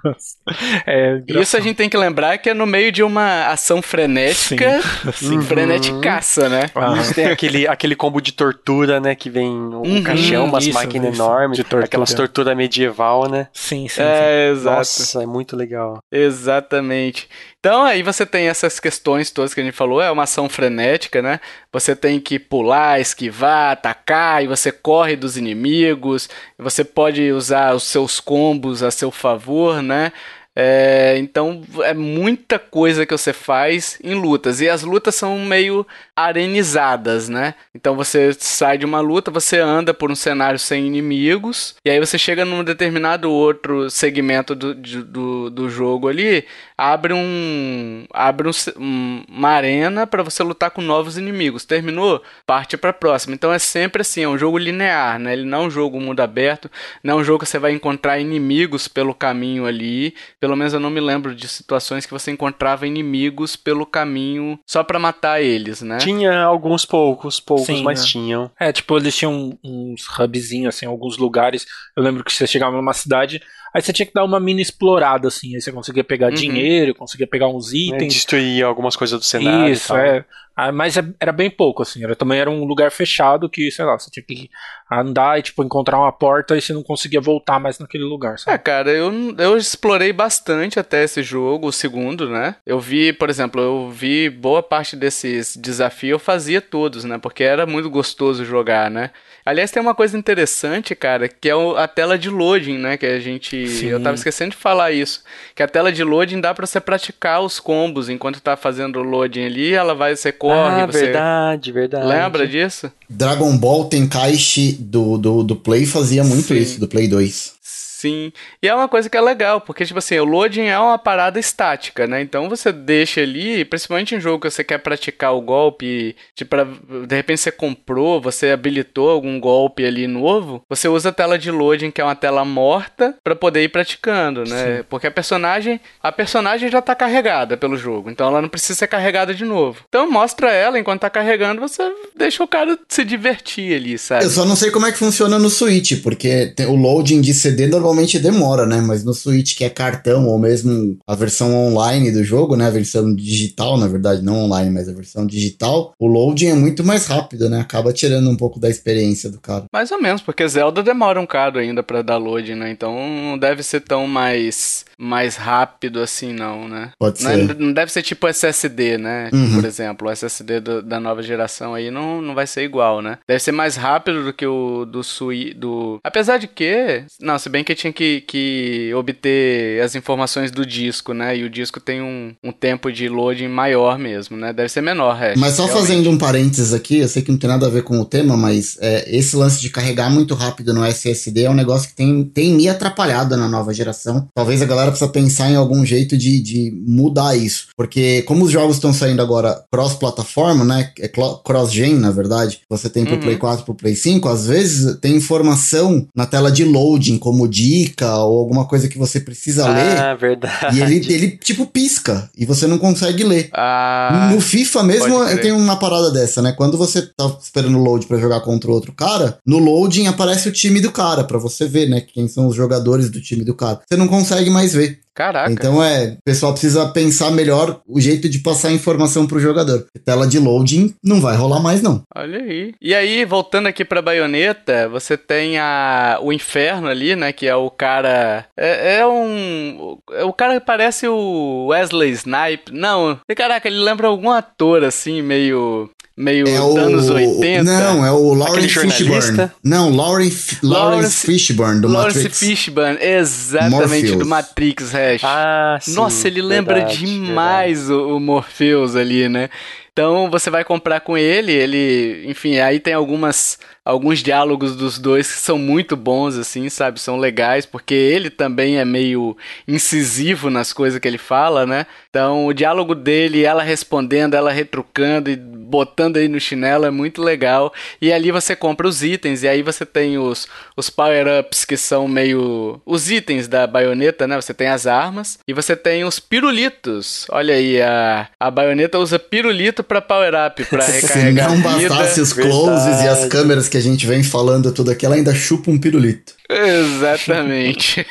[SPEAKER 2] é,
[SPEAKER 1] isso a gente tem que lembrar que é no meio de uma ação frenética,
[SPEAKER 2] Sim.
[SPEAKER 1] sim. freneticaça, né?
[SPEAKER 2] Ah,
[SPEAKER 3] Isso tem aquele, aquele combo de tortura, né? Que vem um
[SPEAKER 1] Uhum,
[SPEAKER 3] caixão, umas
[SPEAKER 2] isso,
[SPEAKER 3] máquinas
[SPEAKER 2] isso,
[SPEAKER 3] enormes,
[SPEAKER 2] de tortura.
[SPEAKER 3] aquelas tortura medieval, né?
[SPEAKER 2] sim, sim, sim.
[SPEAKER 1] É, exato.
[SPEAKER 3] Nossa, é muito legal.
[SPEAKER 1] Exatamente. Então aí você tem essas questões todas que a gente falou, é uma ação frenética, né? Você tem que pular, esquivar, atacar, e você corre dos inimigos, você pode usar os seus combos a seu favor, né? É, então é muita coisa que você faz em lutas. E as lutas são meio arenizadas, né? Então você sai de uma luta, você anda por um cenário sem inimigos, e aí você chega num determinado outro segmento do, do, do jogo ali, abre um. abre um um- uma arena para você lutar com novos inimigos. Terminou? Parte pra próxima. Então é sempre assim, é um jogo linear, né? Ele não é um jogo mundo aberto, não é um jogo que você vai encontrar inimigos pelo caminho ali. Pelo menos eu não me lembro de situações que você encontrava inimigos pelo caminho só pra matar eles, né?
[SPEAKER 3] Tinha alguns poucos, poucos,
[SPEAKER 2] Sim,
[SPEAKER 3] mas
[SPEAKER 2] né?
[SPEAKER 3] tinham.
[SPEAKER 2] É, tipo, eles tinham uns hubzinhos, assim, em alguns lugares. Eu lembro que você chegava numa cidade, aí você tinha que dar uma mini explorada, assim. Aí você conseguia pegar
[SPEAKER 1] Uhum.
[SPEAKER 2] dinheiro, conseguia pegar uns
[SPEAKER 3] Né?
[SPEAKER 2] itens.
[SPEAKER 3] Destruir algumas coisas do cenário.
[SPEAKER 2] Isso, é. Ah, mas é- era bem pouco, assim. Era, também era um lugar fechado que, sei lá, você tinha que andar e, tipo, encontrar uma porta e você não conseguia voltar mais naquele lugar,
[SPEAKER 1] É,
[SPEAKER 2] sabe?
[SPEAKER 1] cara, eu, eu explorei bastante até esse jogo, o segundo, né? Eu vi, por exemplo, eu vi boa parte desses desafios, eu fazia todos, né? Porque era muito gostoso jogar, né? Aliás, tem uma coisa interessante, cara, que é a tela de loading, né? Que a gente.
[SPEAKER 2] Sim.
[SPEAKER 1] Eu tava esquecendo de falar isso. Que a tela de loading dá pra você praticar os combos enquanto tá fazendo o loading ali, ela vai, você corre,
[SPEAKER 3] ah,
[SPEAKER 1] você.
[SPEAKER 3] verdade, verdade.
[SPEAKER 1] Lembra disso?
[SPEAKER 4] Dragon Ball Tenkaichi do, do, do Play fazia muito
[SPEAKER 1] Sim.
[SPEAKER 4] isso, do Play 2.
[SPEAKER 1] Sim. E é uma coisa que é legal, porque, tipo assim, o loading é uma parada estática, né? Então você deixa ali, principalmente em jogo que você quer praticar o golpe, tipo, pra- de repente você comprou, você habilitou algum golpe ali novo, você usa a tela de loading, que é uma tela morta, pra poder ir praticando, né? Porque a personagem, a personagem já tá carregada pelo jogo, então ela não precisa ser carregada de novo. Então mostra ela enquanto tá carregando, você deixa o cara se divertir ali, sabe?
[SPEAKER 4] Eu só não sei como é que funciona no Switch, porque tem- o loading de CD normalmente normalmente demora, né? Mas no Switch, que é cartão, ou mesmo a versão online do jogo, né? A versão digital, na verdade, não online, mas a versão digital, o loading é muito mais rápido, né? Acaba tirando um pouco da experiência do cara.
[SPEAKER 1] Mais ou menos, porque Zelda demora um bocado ainda pra dar né? Então não deve ser tão mais, mais rápido assim, não, né?
[SPEAKER 4] Pode
[SPEAKER 1] Não,
[SPEAKER 4] ser.
[SPEAKER 1] é- não deve ser tipo SSD, né?
[SPEAKER 4] Uhum.
[SPEAKER 1] Por exemplo, o SSD do- da nova geração aí não, não vai ser igual, né? Deve ser mais rápido do que o do Sui, do... Apesar de que... Não, se bem que tinha que, que obter as informações do disco, né? E o disco tem um, um tempo de loading maior mesmo, né? Deve ser menor, Hash,
[SPEAKER 4] Mas só
[SPEAKER 1] realmente.
[SPEAKER 4] fazendo um parênteses aqui, eu sei que não tem nada a ver com o tema, mas é, esse lance de carregar muito rápido no SSD é um negócio que tem, tem me atrapalhado na nova geração. Talvez a galera precisa pensar em algum jeito de, de mudar isso. Porque como os jogos estão saindo agora cross-plataforma, né? É cross-gen, na verdade. Você tem pro
[SPEAKER 1] Uhum.
[SPEAKER 4] Play 4 pro Play 5, às vezes tem informação na tela de loading, como dica ou alguma coisa que você precisa ler.
[SPEAKER 3] Ah, verdade.
[SPEAKER 4] E ele, ele, tipo, pisca. E você não consegue ler.
[SPEAKER 1] Ah,
[SPEAKER 4] No FIFA mesmo
[SPEAKER 1] crer.
[SPEAKER 4] tem uma parada dessa, né? Quando você tá esperando o load pra jogar contra o outro cara, no loading aparece o time do cara, pra você ver, né? Quem são os jogadores do time do cara. Você não consegue mais ver.
[SPEAKER 1] Caraca.
[SPEAKER 4] Então é, o pessoal precisa pensar melhor o jeito de passar informação pro jogador. Tela de loading não vai rolar mais, não.
[SPEAKER 1] Olha aí. E aí, voltando aqui pra baioneta, você tem a, o inferno ali, né? Que é o cara. É, é um. é O cara que parece o Wesley Snipe. Não, caraca, ele lembra algum ator assim, meio. Meio
[SPEAKER 4] É o.
[SPEAKER 1] anos 80.
[SPEAKER 4] Não, é o Lawrence? Fishburne. Não, Lawrence, Lawrence
[SPEAKER 1] Lawrence-
[SPEAKER 4] Fishburne, do
[SPEAKER 1] Lawrence
[SPEAKER 4] Matrix.
[SPEAKER 1] Fishburne, exatamente,
[SPEAKER 4] Morpheus.
[SPEAKER 1] do Matrix, Hash.
[SPEAKER 3] Ah, sim.
[SPEAKER 1] Nossa, ele lembra
[SPEAKER 3] verdade,
[SPEAKER 1] demais o, o Morpheus ali, né? Então você vai comprar com ele, ele, enfim, aí tem algumas alguns diálogos dos dois que são muito bons assim, sabe? São legais porque ele também é meio incisivo nas coisas que ele fala, né? Então o diálogo dele, ela respondendo, ela retrucando e botando aí no chinelo é muito legal. E ali você compra os itens e aí você tem os os power-ups que são meio os itens da baioneta, né? Você tem as armas e você tem os pirulitos. Olha aí, a, a baioneta usa pirulito pra power-up, pra
[SPEAKER 4] Se
[SPEAKER 1] recarregar
[SPEAKER 4] não
[SPEAKER 1] a vida.
[SPEAKER 4] bastasse os closes e as
[SPEAKER 3] Verdade.
[SPEAKER 4] câmeras que a gente vem falando tudo aqui, ela ainda chupa um pirulito.
[SPEAKER 1] Exatamente.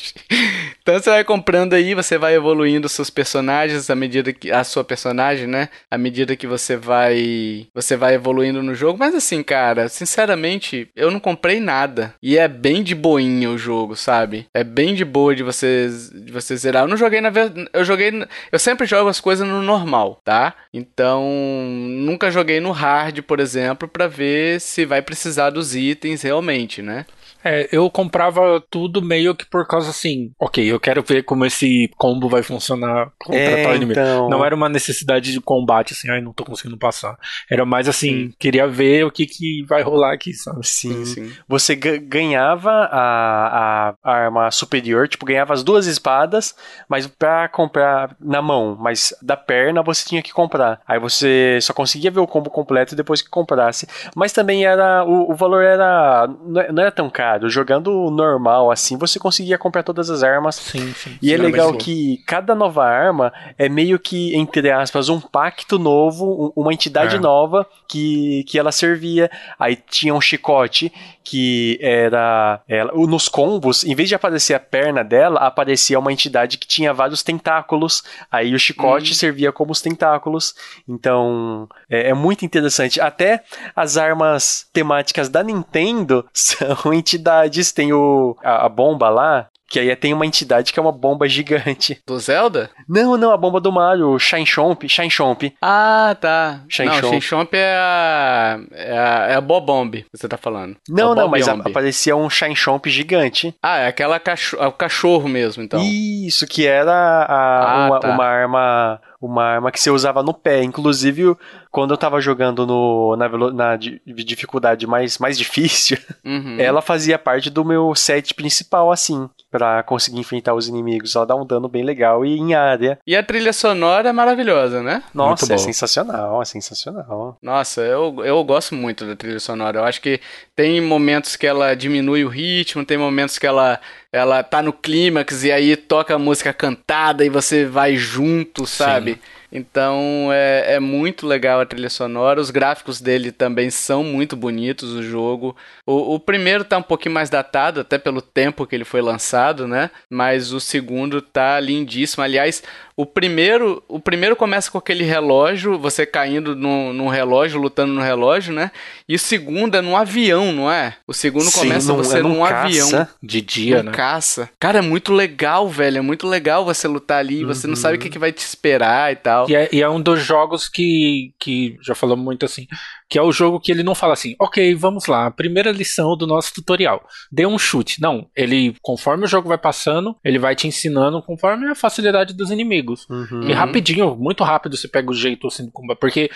[SPEAKER 1] então você vai comprando aí, você vai evoluindo seus personagens à medida que a sua personagem, né? À medida que você vai você vai evoluindo no jogo, mas assim, cara, sinceramente, eu não comprei nada. E é bem de boinha o jogo, sabe? É bem de boa de você de você zerar. Eu não joguei na eu joguei eu sempre jogo as coisas no normal, tá? Então, nunca joguei no hard, por exemplo, pra ver se vai precisar dos itens realmente, né?
[SPEAKER 2] É, eu comprava tudo meio que por causa assim, ok, eu quero ver como esse combo vai funcionar contra
[SPEAKER 3] É,
[SPEAKER 2] tal inimigo.
[SPEAKER 3] então...
[SPEAKER 2] Não era uma necessidade de combate, assim, ai, não tô conseguindo passar. Era mais assim, queria ver o que, que vai rolar aqui, sabe?
[SPEAKER 3] Sim,
[SPEAKER 1] sim.
[SPEAKER 3] Você ga- ganhava a, a- a arma superior, tipo, ganhava as duas espadas, mas pra comprar na mão, mas da perna você tinha que comprar. Aí você só conseguia ver o combo completo depois que comprasse. Mas também era. O, o valor era. Não é- não era tão caro. Jogando normal assim, você conseguia comprar todas as armas.
[SPEAKER 2] Sim, sim.
[SPEAKER 3] E é
[SPEAKER 1] Sim,
[SPEAKER 3] legal
[SPEAKER 1] mas-
[SPEAKER 3] que cada nova arma é meio que, entre aspas, um pacto novo, um- uma entidade
[SPEAKER 2] É.
[SPEAKER 3] nova que, que ela servia. Aí tinha um chicote que era. Ela, nos combos, em vez de aparecer a perna dela, aparecia uma entidade que tinha vários tentáculos. Aí o chicote
[SPEAKER 1] Hum.
[SPEAKER 3] servia como os tentáculos. Então é, é muito interessante. Até as armas temáticas da Nintendo são entidades. Tem o, a, a bomba lá. Que aí tem uma entidade que é uma bomba gigante.
[SPEAKER 1] Do Zelda?
[SPEAKER 3] Não, não, a bomba do Mario, o Shine Chomp, Shine Chomp.
[SPEAKER 1] Ah, tá.
[SPEAKER 3] Shen
[SPEAKER 1] não,
[SPEAKER 3] Chomp.
[SPEAKER 1] Shen Chomp é a, é a, é a Bobomb que você tá falando.
[SPEAKER 3] Não,
[SPEAKER 1] A
[SPEAKER 3] não, mas a- aparecia um Shine Chomp gigante.
[SPEAKER 1] Ah, é aquela cachorro, é o cachorro mesmo, então.
[SPEAKER 3] Isso, que era a-
[SPEAKER 1] Ah,
[SPEAKER 3] uma,
[SPEAKER 1] tá.
[SPEAKER 3] uma arma uma arma que você usava no pé. Inclusive, quando eu tava jogando no, na, na di- dificuldade mais, mais difícil,
[SPEAKER 1] Uhum.
[SPEAKER 3] ela fazia parte do meu set principal, assim, pra conseguir enfrentar os inimigos. Ela dá um dano bem legal e em área.
[SPEAKER 1] E a trilha sonora é maravilhosa, né?
[SPEAKER 3] Nossa,
[SPEAKER 2] Muito
[SPEAKER 3] é sensacional, é sensacional.
[SPEAKER 1] Nossa, eu, eu gosto muito da trilha sonora. Eu acho que tem momentos que ela diminui o ritmo, tem momentos que ela, ela tá no clímax e aí toca a música cantada e você vai junto, sabe? Então é, é muito legal a trilha sonora. Os gráficos dele também são muito bonitos. O jogo. O, o primeiro tá um pouquinho mais datado, até pelo tempo que ele foi lançado, né? Mas o segundo tá lindíssimo. Aliás, o primeiro, o primeiro começa com aquele relógio, você caindo num, num relógio, lutando no relógio, né? E o segundo é num avião, não é? O segundo
[SPEAKER 3] Sim,
[SPEAKER 1] começa
[SPEAKER 3] num-
[SPEAKER 1] você
[SPEAKER 3] é num
[SPEAKER 1] num
[SPEAKER 3] caça.
[SPEAKER 1] avião.
[SPEAKER 2] De dia, né?
[SPEAKER 1] caça. Cara, é muito legal, velho. É muito legal você lutar ali. Você não sabe o que, que vai te esperar e tal.
[SPEAKER 2] E é, e é um dos jogos que, que já falamos muito assim, que é o jogo que ele não fala assim, ok, vamos lá, primeira lição do nosso tutorial, dê um chute. Não, ele, conforme o jogo vai passando, ele vai te ensinando conforme a facilidade dos inimigos.
[SPEAKER 3] Uhum.
[SPEAKER 2] E rapidinho, muito rápido você pega o jeito assim do combate. Porque,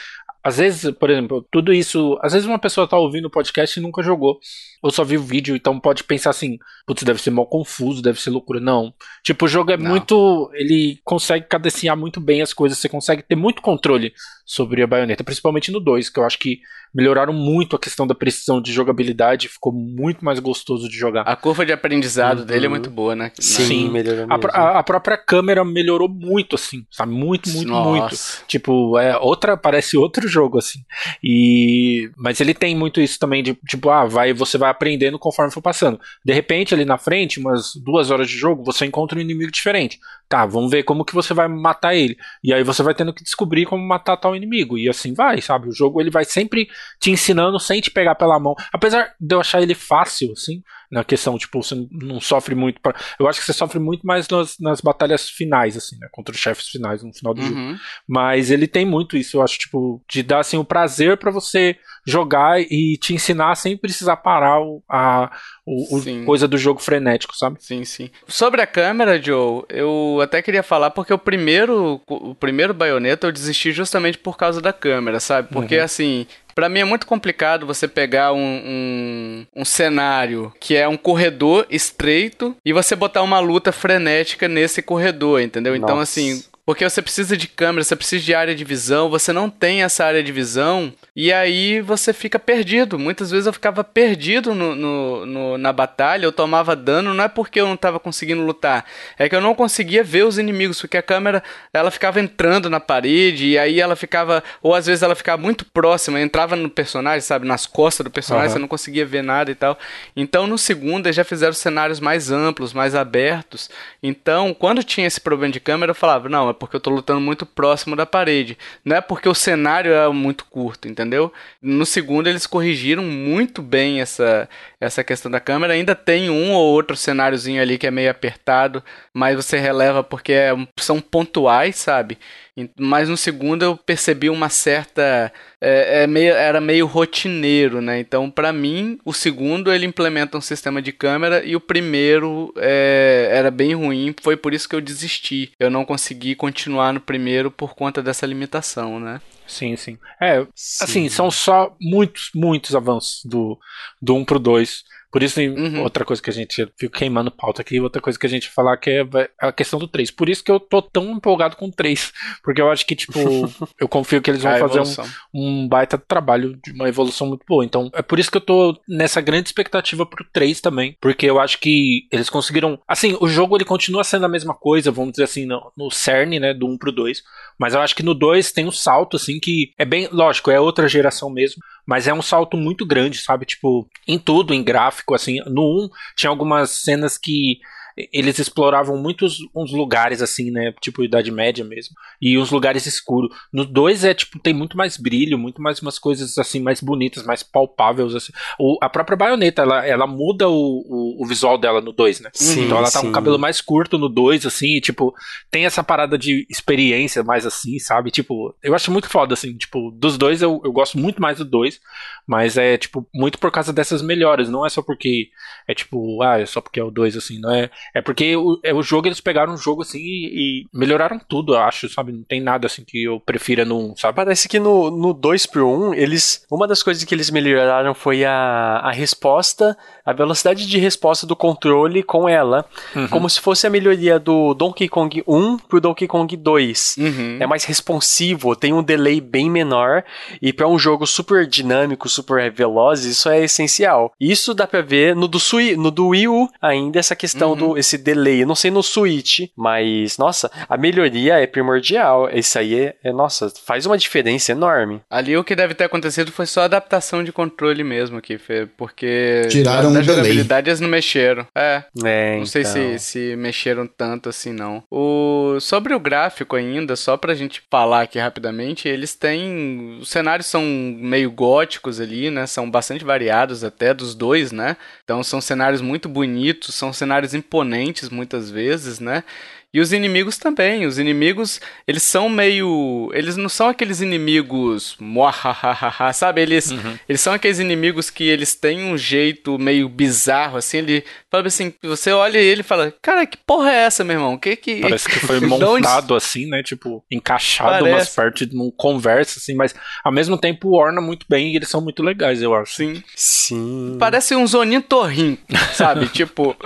[SPEAKER 2] às vezes, por exemplo, tudo isso. Às vezes uma pessoa tá ouvindo o podcast e nunca jogou. Ou só viu o vídeo, então pode pensar assim, putz, deve ser mal confuso, deve ser loucura. Não. Tipo, o jogo é
[SPEAKER 1] Não.
[SPEAKER 2] muito. Ele consegue cadenciar muito bem as coisas, você consegue ter muito controle sobre a baioneta, principalmente no 2, que eu acho que melhoraram muito a questão da precisão de jogabilidade, ficou muito mais gostoso de jogar.
[SPEAKER 1] A curva de aprendizado
[SPEAKER 3] Uhum.
[SPEAKER 1] dele é muito boa, né?
[SPEAKER 3] Sim,
[SPEAKER 2] Sim.
[SPEAKER 3] melhorou
[SPEAKER 2] A,
[SPEAKER 3] mesmo.
[SPEAKER 2] a- a própria câmera melhorou muito, assim, sabe? Muito, muito, muito.
[SPEAKER 1] Nossa.
[SPEAKER 2] Tipo, é outra, parece outro jogo, assim. E. Mas ele tem muito isso também de, tipo, ah, vai, você vai aprendendo conforme for passando. De repente, ali na frente, umas duas horas de jogo, você encontra um inimigo diferente. Tá, vamos ver como que você vai matar ele. E aí você vai tendo que descobrir como matar tal inimigo. E assim vai, sabe? O jogo ele vai sempre te ensinando sem te pegar pela mão. Apesar de eu achar ele fácil, assim, na questão, tipo, você não sofre muito. Pra... Eu acho que você sofre muito mais nas, nas batalhas finais, assim, né? Contra os chefes finais no final do jogo.
[SPEAKER 1] Uhum.
[SPEAKER 2] Mas ele tem muito isso, eu acho, tipo, de dar assim o prazer pra você jogar e te ensinar sem precisar parar o, a o, o coisa do jogo frenético, sabe?
[SPEAKER 1] Sim, sim. Sobre a câmera, Joe, eu até queria falar porque o primeiro, o primeiro baioneta eu desisti justamente por causa da câmera, sabe? Porque assim, Pra mim é muito complicado você pegar um, um, um cenário que é um corredor estreito e você botar uma luta frenética nesse corredor, entendeu? Então,
[SPEAKER 3] Nossa.
[SPEAKER 1] assim, porque você precisa de câmera, você precisa de área de visão, você não tem essa área de visão e aí você fica perdido. Muitas vezes eu ficava perdido no, no- no- na batalha, eu tomava dano, não é porque eu não tava conseguindo lutar, é que eu não conseguia ver os inimigos, porque a câmera ela ficava entrando na parede e aí ela ficava, ou às vezes ela ficava muito próxima, entrava no personagem, sabe, nas costas do personagem,
[SPEAKER 2] Aham.
[SPEAKER 1] você não conseguia ver nada e tal. Então no segundo eles já fizeram cenários mais amplos, mais abertos. Então, quando tinha esse problema de câmera, eu falava, não, é porque eu tô lutando muito próximo da parede. Não é porque o cenário é muito curto, entendeu? No segundo eles corrigiram muito bem essa, essa questão da câmera. Ainda tem um ou outro cenáriozinho ali que é meio apertado, mas você releva porque é são pontuais, sabe? Mas no segundo eu percebi uma certa. é, é meio, era meio rotineiro, né? Então, pra mim, o segundo ele implementa um sistema de câmera e o primeiro é, era bem ruim. Foi por isso que eu desisti. Eu não consegui continuar no primeiro por conta dessa limitação, né?
[SPEAKER 2] Sim, sim. É, assim, são só muitos, muitos avanços do, do 1 pro 2. Por isso,
[SPEAKER 1] Uhum.
[SPEAKER 2] outra coisa que a gente fica queimando pauta aqui, outra coisa que a gente falar que é a questão do 3. Por isso que eu tô tão empolgado com o 3. Porque eu acho que, tipo, eu confio que eles vão
[SPEAKER 1] A
[SPEAKER 2] fazer um, um baita trabalho de uma evolução muito boa. Então, é por isso que eu tô nessa grande expectativa pro 3 também. Porque eu acho que eles conseguiram. Assim, o jogo ele continua sendo a mesma coisa, vamos dizer assim, no, no cerne, né, do 1 pro 2. Mas eu acho que no 2 tem um salto, assim, que é bem. Lógico, é outra geração mesmo. Mas é um salto muito grande, sabe? Tipo, em tudo, em gráfico, assim. No 1 tinha algumas cenas que eles exploravam muitos uns lugares assim, né, tipo Idade Média mesmo, e uns lugares escuros. No 2 é tipo tem muito mais brilho, muito mais umas coisas assim mais bonitas, mais palpáveis assim. O, a própria baioneta, ela, ela muda o, o, o visual dela no 2, né?
[SPEAKER 3] Sim,
[SPEAKER 2] então ela tá com
[SPEAKER 3] sim.
[SPEAKER 2] o cabelo mais curto no 2 assim, e, tipo, tem essa parada de experiência mais assim, sabe? Tipo, eu acho muito foda assim, tipo, dos dois eu, eu gosto muito mais do 2, mas é tipo muito por causa dessas melhoras, não é só porque é tipo, ah, é só porque é o 2 assim, não é é porque o, é o jogo, eles pegaram um jogo assim e, e melhoraram tudo, eu acho, sabe? Não tem nada assim que eu prefira no 1, sabe?
[SPEAKER 3] Parece que no, no 2 pro 1, eles. Uma das coisas que eles melhoraram foi a, a resposta, a velocidade de resposta do controle com ela.
[SPEAKER 2] Uhum.
[SPEAKER 3] Como se fosse a melhoria do Donkey Kong 1 pro Donkey Kong 2.
[SPEAKER 1] Uhum.
[SPEAKER 3] É mais responsivo, tem um delay bem menor e para um jogo super dinâmico, super veloz, isso é essencial. Isso dá pra ver no do, Sui, no do Wii U ainda essa questão
[SPEAKER 1] Uhum.
[SPEAKER 3] do esse delay. Eu não sei no Switch, mas, nossa, a melhoria é primordial. Isso aí é, é, nossa, faz uma diferença enorme.
[SPEAKER 1] Ali o que deve ter acontecido foi só adaptação de controle mesmo aqui, Fê, porque
[SPEAKER 4] Tiraram
[SPEAKER 1] da
[SPEAKER 4] um delay.
[SPEAKER 1] jogabilidade eles não mexeram. É,
[SPEAKER 3] É,
[SPEAKER 1] não sei
[SPEAKER 3] então.
[SPEAKER 1] se, se mexeram tanto assim, não. O, sobre o gráfico ainda, só pra gente falar aqui rapidamente, eles têm. Os cenários são meio góticos ali, né? São bastante variados até dos dois, né? Então são cenários muito bonitos, são cenários imponentes muitas vezes, né? E os inimigos também. Os inimigos, eles são meio. Eles não são aqueles inimigos. Sabe? Eles, eles são aqueles inimigos que eles têm um jeito meio bizarro, assim. Ele fala assim: você olha ele e fala: Cara, que porra é essa, meu irmão? Que que.
[SPEAKER 2] Parece que foi montado assim, né? Tipo, encaixado umas
[SPEAKER 1] Parece.
[SPEAKER 2] partes de uma conversa, assim, mas ao mesmo tempo orna muito bem e eles são muito legais, eu acho.
[SPEAKER 1] Sim.
[SPEAKER 3] Sim.
[SPEAKER 1] Parece um zonintorrinho, sabe? tipo.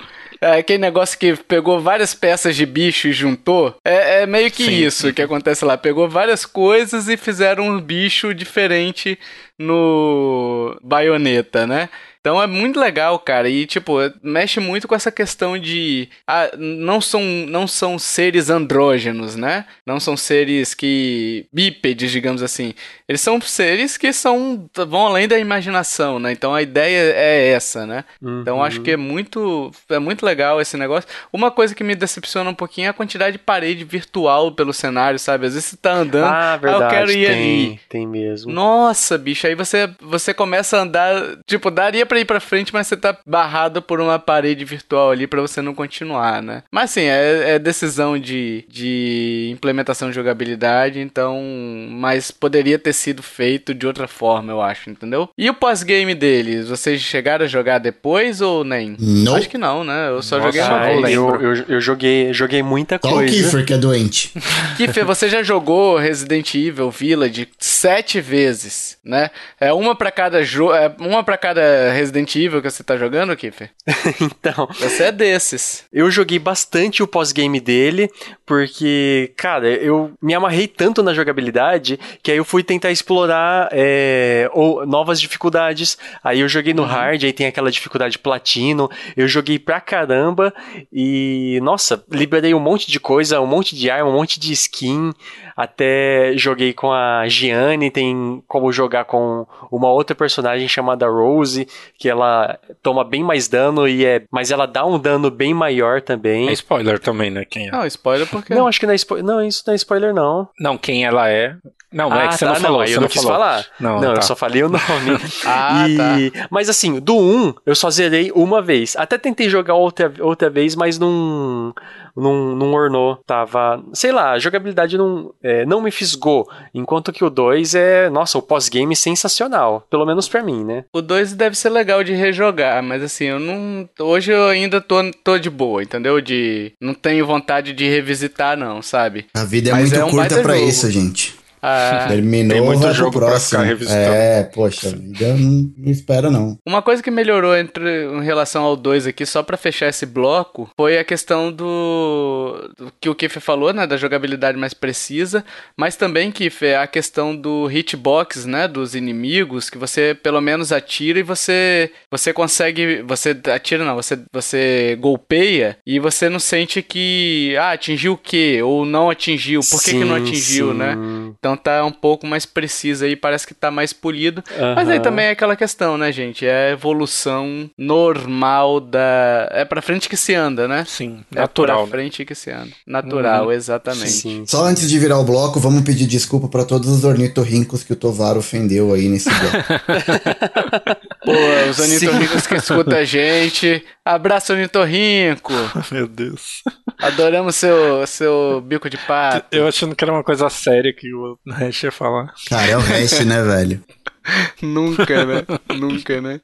[SPEAKER 1] É aquele negócio que pegou várias peças de bicho e juntou. É, é meio que
[SPEAKER 2] Sim.
[SPEAKER 1] isso que acontece lá. Pegou várias coisas e fizeram um bicho diferente no baioneta, né? Então é muito legal, cara. E, tipo, mexe muito com essa questão de. Ah, não, são, não são seres andrógenos, né? Não são seres que. bípedes, digamos assim. Eles são seres que são. vão além da imaginação, né? Então a ideia é essa, né? Então
[SPEAKER 3] Uhum.
[SPEAKER 1] acho que é muito. É muito legal esse negócio. Uma coisa que me decepciona um pouquinho é a quantidade de parede virtual pelo cenário, sabe? Às vezes você tá andando.
[SPEAKER 3] Ah, verdade.
[SPEAKER 1] eu quero ir
[SPEAKER 3] tem,
[SPEAKER 1] ali.
[SPEAKER 3] Tem mesmo.
[SPEAKER 1] Nossa, bicho, aí você, você começa a andar. Tipo, daria pra ir pra frente, mas você tá barrado por uma parede virtual ali pra você não continuar, né? Mas assim, é, é decisão de, de implementação de jogabilidade, então. Mas poderia ter sido feito de outra forma, eu acho, entendeu? E o pós-game deles, vocês chegaram a jogar depois ou nem?
[SPEAKER 4] Não.
[SPEAKER 1] Acho que não, né? Eu só
[SPEAKER 2] Nossa,
[SPEAKER 1] joguei uma vez.
[SPEAKER 3] Ah, eu, eu, eu joguei, joguei muita
[SPEAKER 4] Só o
[SPEAKER 3] coisa.
[SPEAKER 4] Kiefer que é doente.
[SPEAKER 1] Kiffer, você já jogou Resident Evil Village sete vezes, né? É uma pra cada jogo, é uma para cada Resident Evil que você tá jogando, Kiffer?
[SPEAKER 3] então,
[SPEAKER 1] Você é desses.
[SPEAKER 3] eu joguei bastante o pós-game dele, porque, cara, eu me amarrei tanto na jogabilidade que aí eu fui tentar explorar é, ou- novas dificuldades. Aí eu joguei no hard, aí tem aquela dificuldade platino. Eu joguei pra caramba e, nossa, liberei um monte de coisa, um monte de arma, um monte de skin. Até joguei com a Gianni, tem como jogar com uma outra personagem chamada Rose, que ela toma bem mais dano e é, mas ela dá um dano bem maior também.
[SPEAKER 2] É spoiler também, né? Quem é?
[SPEAKER 1] Não, spoiler porque.
[SPEAKER 3] Não, acho que não é spoiler. Não, isso não é spoiler, não.
[SPEAKER 2] Não, quem ela é. Não, não é que você
[SPEAKER 3] tá,
[SPEAKER 2] não falou. você
[SPEAKER 3] eu não,
[SPEAKER 2] não
[SPEAKER 3] quis
[SPEAKER 2] falou.
[SPEAKER 3] falar.
[SPEAKER 2] Não,
[SPEAKER 3] Não,
[SPEAKER 2] tá.
[SPEAKER 3] eu só falei o nome.
[SPEAKER 1] Ah,
[SPEAKER 3] E- Mas assim, do 1, eu só zerei uma vez. Até tentei jogar outra, outra vez, mas não, não, não ornou. Tava. Sei lá, a jogabilidade não, é, não me fisgou. Enquanto que o 2 é. Nossa, o pós-game sensacional. Pelo menos pra mim, né?
[SPEAKER 1] O 2 deve ser legal de rejogar, mas assim, eu não. Hoje eu ainda tô, tô de boa, entendeu? De. Não tenho vontade de revisitar, não, sabe?
[SPEAKER 4] A vida é
[SPEAKER 1] Mas
[SPEAKER 4] muito
[SPEAKER 1] é um
[SPEAKER 4] curta pra
[SPEAKER 1] jogo.
[SPEAKER 4] isso, gente.
[SPEAKER 1] Ah,
[SPEAKER 4] Terminou,
[SPEAKER 2] tem muito jogo pra ficar revisitando.
[SPEAKER 4] É, poxa, vida não, não espera, não.
[SPEAKER 1] Uma coisa que melhorou entre, em relação ao 2 aqui, só pra fechar esse bloco, foi a questão do, do que o Kiffer falou, né, da jogabilidade mais precisa, mas também, Kiffer, a questão do hitbox, né, dos inimigos, que você pelo menos atira e você você consegue, você atira não, você você golpeia e você não sente que ah, atingiu o quê ou não atingiu, por que que não
[SPEAKER 3] Sim,
[SPEAKER 1] atingiu,
[SPEAKER 3] sim.
[SPEAKER 1] né? Então tá um pouco mais preciso aí, parece que tá mais polido. Mas aí também é aquela questão, né, gente? É a evolução normal da. É pra frente que se anda, né?
[SPEAKER 2] Sim,
[SPEAKER 1] É
[SPEAKER 2] natural.
[SPEAKER 1] pra
[SPEAKER 2] né?
[SPEAKER 1] frente que se anda. Natural, exatamente.
[SPEAKER 3] Sim.
[SPEAKER 4] Só antes de virar o bloco, vamos pedir desculpa pra todos os ornitorrincos que o Tovar ofendeu aí nesse bloco.
[SPEAKER 1] Pô, os ornitorrincos que escutam a gente. Abraço, ornitorrinco.
[SPEAKER 2] Meu Deus.
[SPEAKER 1] Adoramos seu, seu bico de pato.
[SPEAKER 2] Eu achando que era uma coisa séria que o Hash ia falar.
[SPEAKER 4] Cara, é o resto, né, velho?
[SPEAKER 1] Nunca, né? Nunca, né?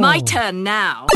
[SPEAKER 5] My turn now.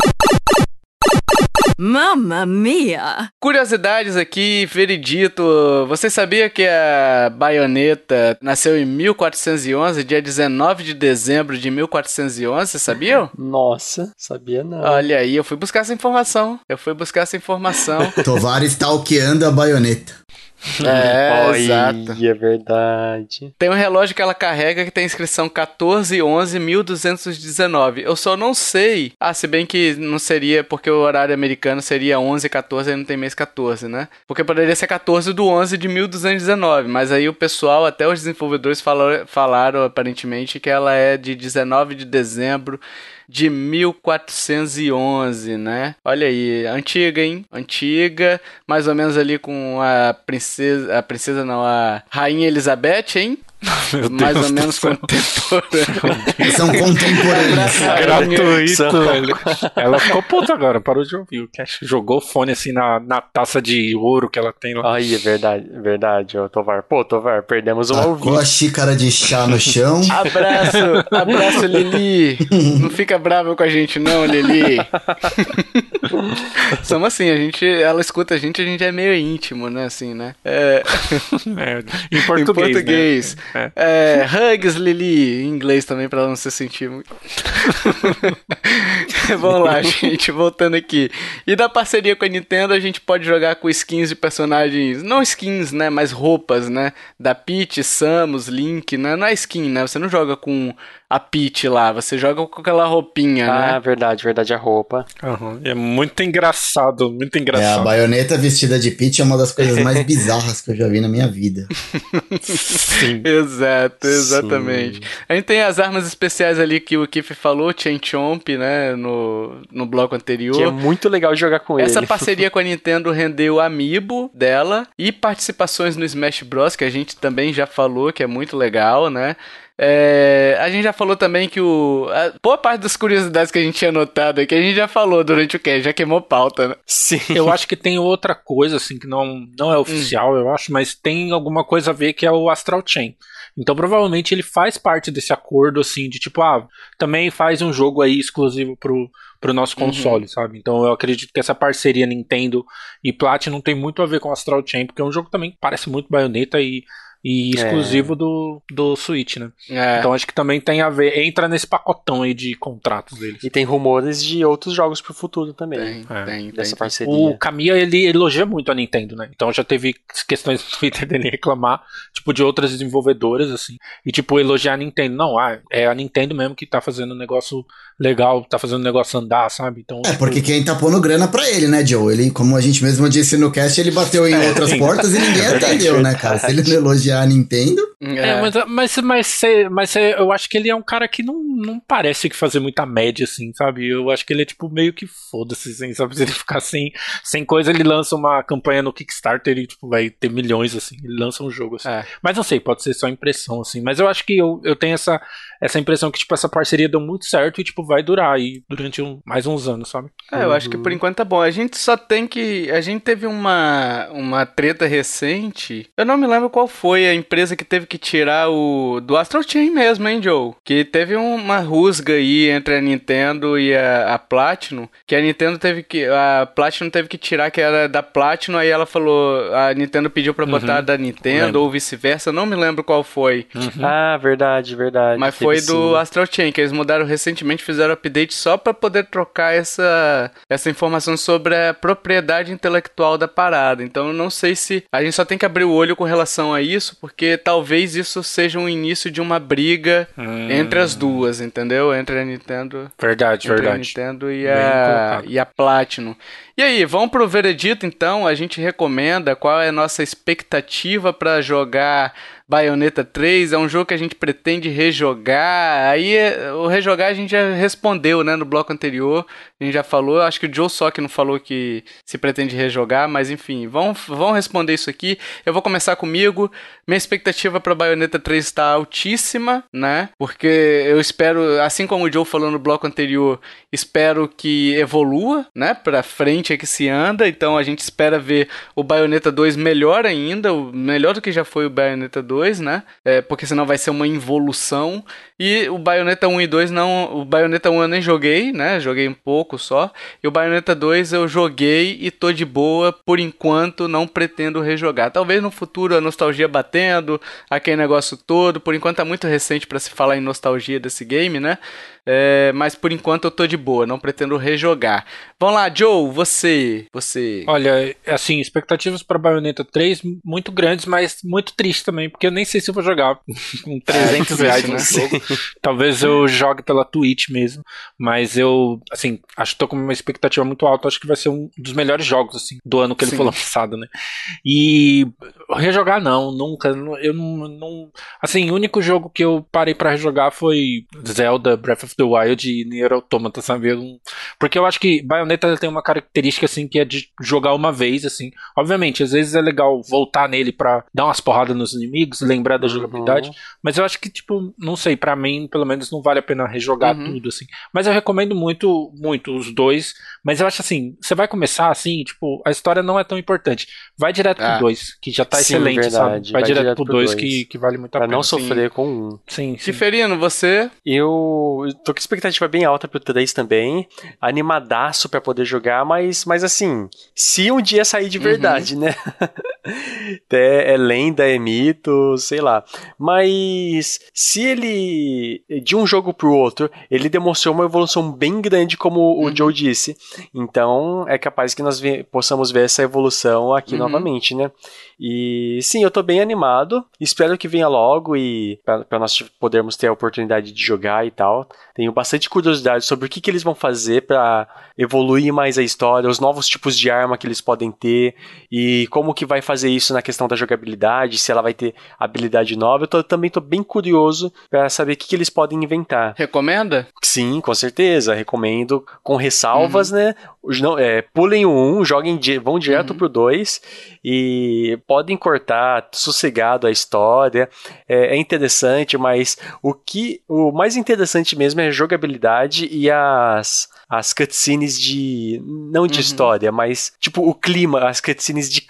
[SPEAKER 5] Mamma mia!
[SPEAKER 1] Curiosidades aqui, veredito. Você sabia que a baioneta nasceu em 1411, dia 19 de dezembro de 1411? Você sabia?
[SPEAKER 3] Nossa, sabia não.
[SPEAKER 1] Olha aí, eu fui buscar essa informação. Eu fui buscar essa informação.
[SPEAKER 4] Tovar stalkeando a baioneta.
[SPEAKER 1] é,
[SPEAKER 3] Olha,
[SPEAKER 1] exato.
[SPEAKER 3] É verdade.
[SPEAKER 1] Tem um relógio que ela carrega que tem a inscrição 1411 1219. Eu só não sei. Ah, se bem que não seria porque o horário americano seria 11 14, aí não tem mês 14, né? Porque poderia ser 14 do 11 de 1219, mas aí o pessoal, até os desenvolvedores falaram, falaram aparentemente que ela é de 19 de dezembro de 1411, né? Olha aí, antiga, hein? Antiga, mais ou menos ali com a princesa, a princesa não, a rainha Elizabeth, hein?
[SPEAKER 2] Meu
[SPEAKER 1] mais
[SPEAKER 2] Deus
[SPEAKER 1] ou menos
[SPEAKER 2] céu.
[SPEAKER 1] contemporânea.
[SPEAKER 4] São contemporâneos.
[SPEAKER 2] Gratuito, velho. Ela ficou puta agora, parou de ouvir. O Cash jogou o fone assim na, na taça de ouro que ela tem lá.
[SPEAKER 3] Ai, é verdade, é verdade, ô Tovar. Pô, Tovar, perdemos um
[SPEAKER 4] Tacou
[SPEAKER 3] ouvinte.
[SPEAKER 4] a xícara de chá no chão.
[SPEAKER 1] Abraço, abraço, Lili. Não fica brava com a gente, não, Lili. Somos assim, a gente, ela escuta a gente, a gente é meio íntimo, né, assim, né? É,
[SPEAKER 2] É, em
[SPEAKER 1] em
[SPEAKER 2] português.
[SPEAKER 1] português.
[SPEAKER 2] Né?
[SPEAKER 1] É, hugs, Lili, em inglês também, pra ela não se sentir muito. Vamos lá, gente, voltando aqui. E da parceria com a Nintendo, a gente pode jogar com skins de personagens, não skins, né, mas roupas, né? Da Peach, Samus, Link, né? Não é skin, né? Você não joga com a Peach lá, você joga com aquela roupinha,
[SPEAKER 3] Ah,
[SPEAKER 1] né?
[SPEAKER 3] verdade, verdade, a roupa.
[SPEAKER 2] Aham. É muito engraçado, muito
[SPEAKER 4] É, a
[SPEAKER 2] engraçado.
[SPEAKER 4] baioneta vestida de Peach é uma das coisas mais bizarras que eu já vi na minha vida.
[SPEAKER 2] Sim.
[SPEAKER 1] Exato, exatamente. A gente tem as armas especiais ali que o Kiff falou, Chain Chomp, né, no, no bloco anterior.
[SPEAKER 3] Que é muito legal jogar com
[SPEAKER 1] Essa
[SPEAKER 3] ele.
[SPEAKER 1] parceria com a Nintendo rendeu o Amiibo dela e participações no Smash Bros, que a gente também já falou, que é muito legal, né? É, a gente já falou também que o. A, boa parte das curiosidades que a gente tinha notado aqui, a gente já falou durante o cast, já queimou pauta, né?
[SPEAKER 3] Sim.
[SPEAKER 2] Eu acho que tem outra coisa, assim, que não, não é oficial, eu acho, mas tem alguma coisa a ver que é o Astral Chain. Então, provavelmente, ele faz parte desse acordo, assim, de tipo, ah, também faz um jogo aí exclusivo pro, pro nosso console, sabe? Então, eu acredito que essa parceria Nintendo e Platinum tem muito a ver com o Astral Chain, porque é um jogo que também parece muito Bayonetta e, e exclusivo do, do Switch, né?
[SPEAKER 1] É.
[SPEAKER 2] Então, acho que também tem a ver, entra nesse pacotão aí de contratos deles.
[SPEAKER 3] E tem rumores de outros jogos pro futuro também.
[SPEAKER 1] tem,
[SPEAKER 2] É,
[SPEAKER 1] tem, tem,
[SPEAKER 3] Dessa
[SPEAKER 1] tem.
[SPEAKER 3] parceria.
[SPEAKER 2] O Kamiya, ele elogia muito a Nintendo, né? Então já teve questões no Twitter dele reclamar, tipo, de outras desenvolvedoras, assim. E, tipo, elogiar a Nintendo. Não, ah, é a Nintendo mesmo que tá fazendo um negócio legal, tá fazendo o negócio andar, sabe? Então,
[SPEAKER 4] É,
[SPEAKER 2] tipo,
[SPEAKER 4] porque quem tá pondo grana pra ele, né, Joe? Ele, como a gente mesmo disse no cast, ele bateu em outras
[SPEAKER 2] sim.
[SPEAKER 4] portas e ninguém atendeu, né, cara? Se ele não a Nintendo,
[SPEAKER 2] É, mas, mas, mas, cê- mas cê- eu acho que ele é um cara que não, não parece que fazer muita média, assim, sabe? Eu acho que ele é, tipo, meio que foda-se, assim, sabe? Se ele ficar sem, sem coisa, ele lança uma campanha no Kickstarter e, tipo, vai ter milhões, assim. Ele lança um jogo, assim.
[SPEAKER 1] É.
[SPEAKER 2] Mas não sei, pode ser só impressão, assim. Mas eu acho que eu, eu tenho essa, essa impressão que, tipo, essa parceria deu muito certo e, tipo, vai durar aí durante um- mais uns anos, sabe?
[SPEAKER 1] É, eu acho que por enquanto tá bom. A gente só tem que. A gente teve uma, uma treta recente. Eu não me lembro qual foi a empresa que teve que tirar o. Do Astral Chain mesmo, hein, Joe? Que teve uma rusga aí entre a Nintendo e a, a Platinum. Que a Nintendo teve que. A Platinum teve que tirar, que era da Platinum. Aí ela falou. A Nintendo pediu pra botar da Nintendo ou vice-versa. Não me lembro qual foi.
[SPEAKER 3] Ah, verdade, verdade.
[SPEAKER 1] Mas foi
[SPEAKER 3] sim.
[SPEAKER 1] do Astral Chain, que eles mudaram recentemente, fizeram update só pra poder trocar essa, essa informação sobre a propriedade intelectual da parada. Então eu não sei se. A gente só tem que abrir o olho com relação a isso, porque talvez isso seja um início de uma briga
[SPEAKER 2] Hum.
[SPEAKER 1] entre as duas, entendeu? Entre a Nintendo.
[SPEAKER 2] Verdade,
[SPEAKER 1] Entre a
[SPEAKER 2] verdade.
[SPEAKER 1] Nintendo e
[SPEAKER 2] Bem
[SPEAKER 1] a,
[SPEAKER 2] colocado.
[SPEAKER 1] e a Platinum. E aí, vamos pro veredito então? A gente recomenda qual é a nossa expectativa pra jogar Bayonetta 3? É um jogo que a gente pretende rejogar. Aí é, o rejogar a gente já respondeu, né, no bloco anterior. A gente já falou, acho que o Joe que não falou que se pretende rejogar, mas enfim, vão, vão responder isso aqui. Eu vou começar comigo. Minha expectativa para Bayonetta 3 está altíssima, né? Porque eu espero, assim como o Joe falou no bloco anterior, espero que evolua, né? Pra frente é que se anda. Então a gente espera ver o Bayonetta 2 melhor ainda, melhor do que já foi o Bayonetta 2, né? É, porque senão vai ser uma involução. E o Bayonetta 1 e 2 não. O Bayonetta 1 eu nem joguei, né? Joguei um pouco só. E o Bayonetta 2 eu joguei e tô de boa. Por enquanto, não pretendo rejogar. Talvez no futuro a nostalgia batendo, aquele negócio todo. Por enquanto tá muito recente pra se falar em nostalgia desse game, né? É, mas por enquanto eu tô de boa, não pretendo rejogar. Vamos lá, Joe, você. Você.
[SPEAKER 2] Olha, assim, expectativas para Bayonetta 3 muito grandes, mas muito triste também, porque eu nem sei se eu vou jogar com 300 reais no jogo. Talvez eu jogue pela Twitch mesmo, mas eu, assim, acho que tô com uma expectativa muito alta, acho que vai ser um dos melhores jogos, assim, do ano que ele Sim. foi lançado, né? E rejogar não, nunca, eu não, não, assim, o único jogo que eu parei para rejogar foi Zelda Breath of the Wild e Nier Automata, sabe? Eu, porque eu acho que Bayonetta tem uma característica assim que é de jogar uma vez, assim. Obviamente, às vezes é legal voltar nele para dar umas porradas nos inimigos, lembrar da uhum. jogabilidade, mas eu acho que tipo, não sei, para mim, pelo menos não vale a pena rejogar uhum. tudo assim. Mas eu recomendo muito, muito os dois, mas eu acho assim, você vai começar assim, tipo, a história não é tão importante. Vai direto ah. pro dois, que já tá Sim, excelente, verdade. sabe? Vai, vai direto, direto pro dois, que, que vale muito a
[SPEAKER 3] pra
[SPEAKER 2] pena.
[SPEAKER 3] não sofrer
[SPEAKER 2] sim.
[SPEAKER 3] com um.
[SPEAKER 2] Sim, sim.
[SPEAKER 1] Ciferino, você?
[SPEAKER 3] Eu tô com expectativa bem alta pro 3 também. Animadaço para poder jogar, mas, mas assim, se um dia sair de uhum. verdade, uhum. né? é, é lenda, é mito, sei lá. Mas se ele, de um jogo pro outro, ele demonstrou uma evolução bem grande, como uhum. o Joe disse. Então, é capaz que nós possamos ver essa evolução aqui uhum. novamente, né? E sim, eu tô bem animado. Espero que venha logo e para nós podermos ter a oportunidade de jogar e tal. Tenho bastante curiosidade sobre o que, que eles vão fazer para evoluir mais a história, os novos tipos de arma que eles podem ter e como que vai fazer isso na questão da jogabilidade, se ela vai ter habilidade nova. Eu tô, também tô bem curioso para saber o que, que eles podem inventar.
[SPEAKER 1] Recomenda?
[SPEAKER 3] Sim, com certeza. Recomendo com ressalvas, uhum. né? Não, é, pulem o 1, joguem, vão direto uhum. pro 2 e podem cortar sossegado a história. É, é, interessante, mas o que o mais interessante mesmo é a jogabilidade e as as cutscenes de. Não de uhum. história, mas tipo o clima, as cutscenes de.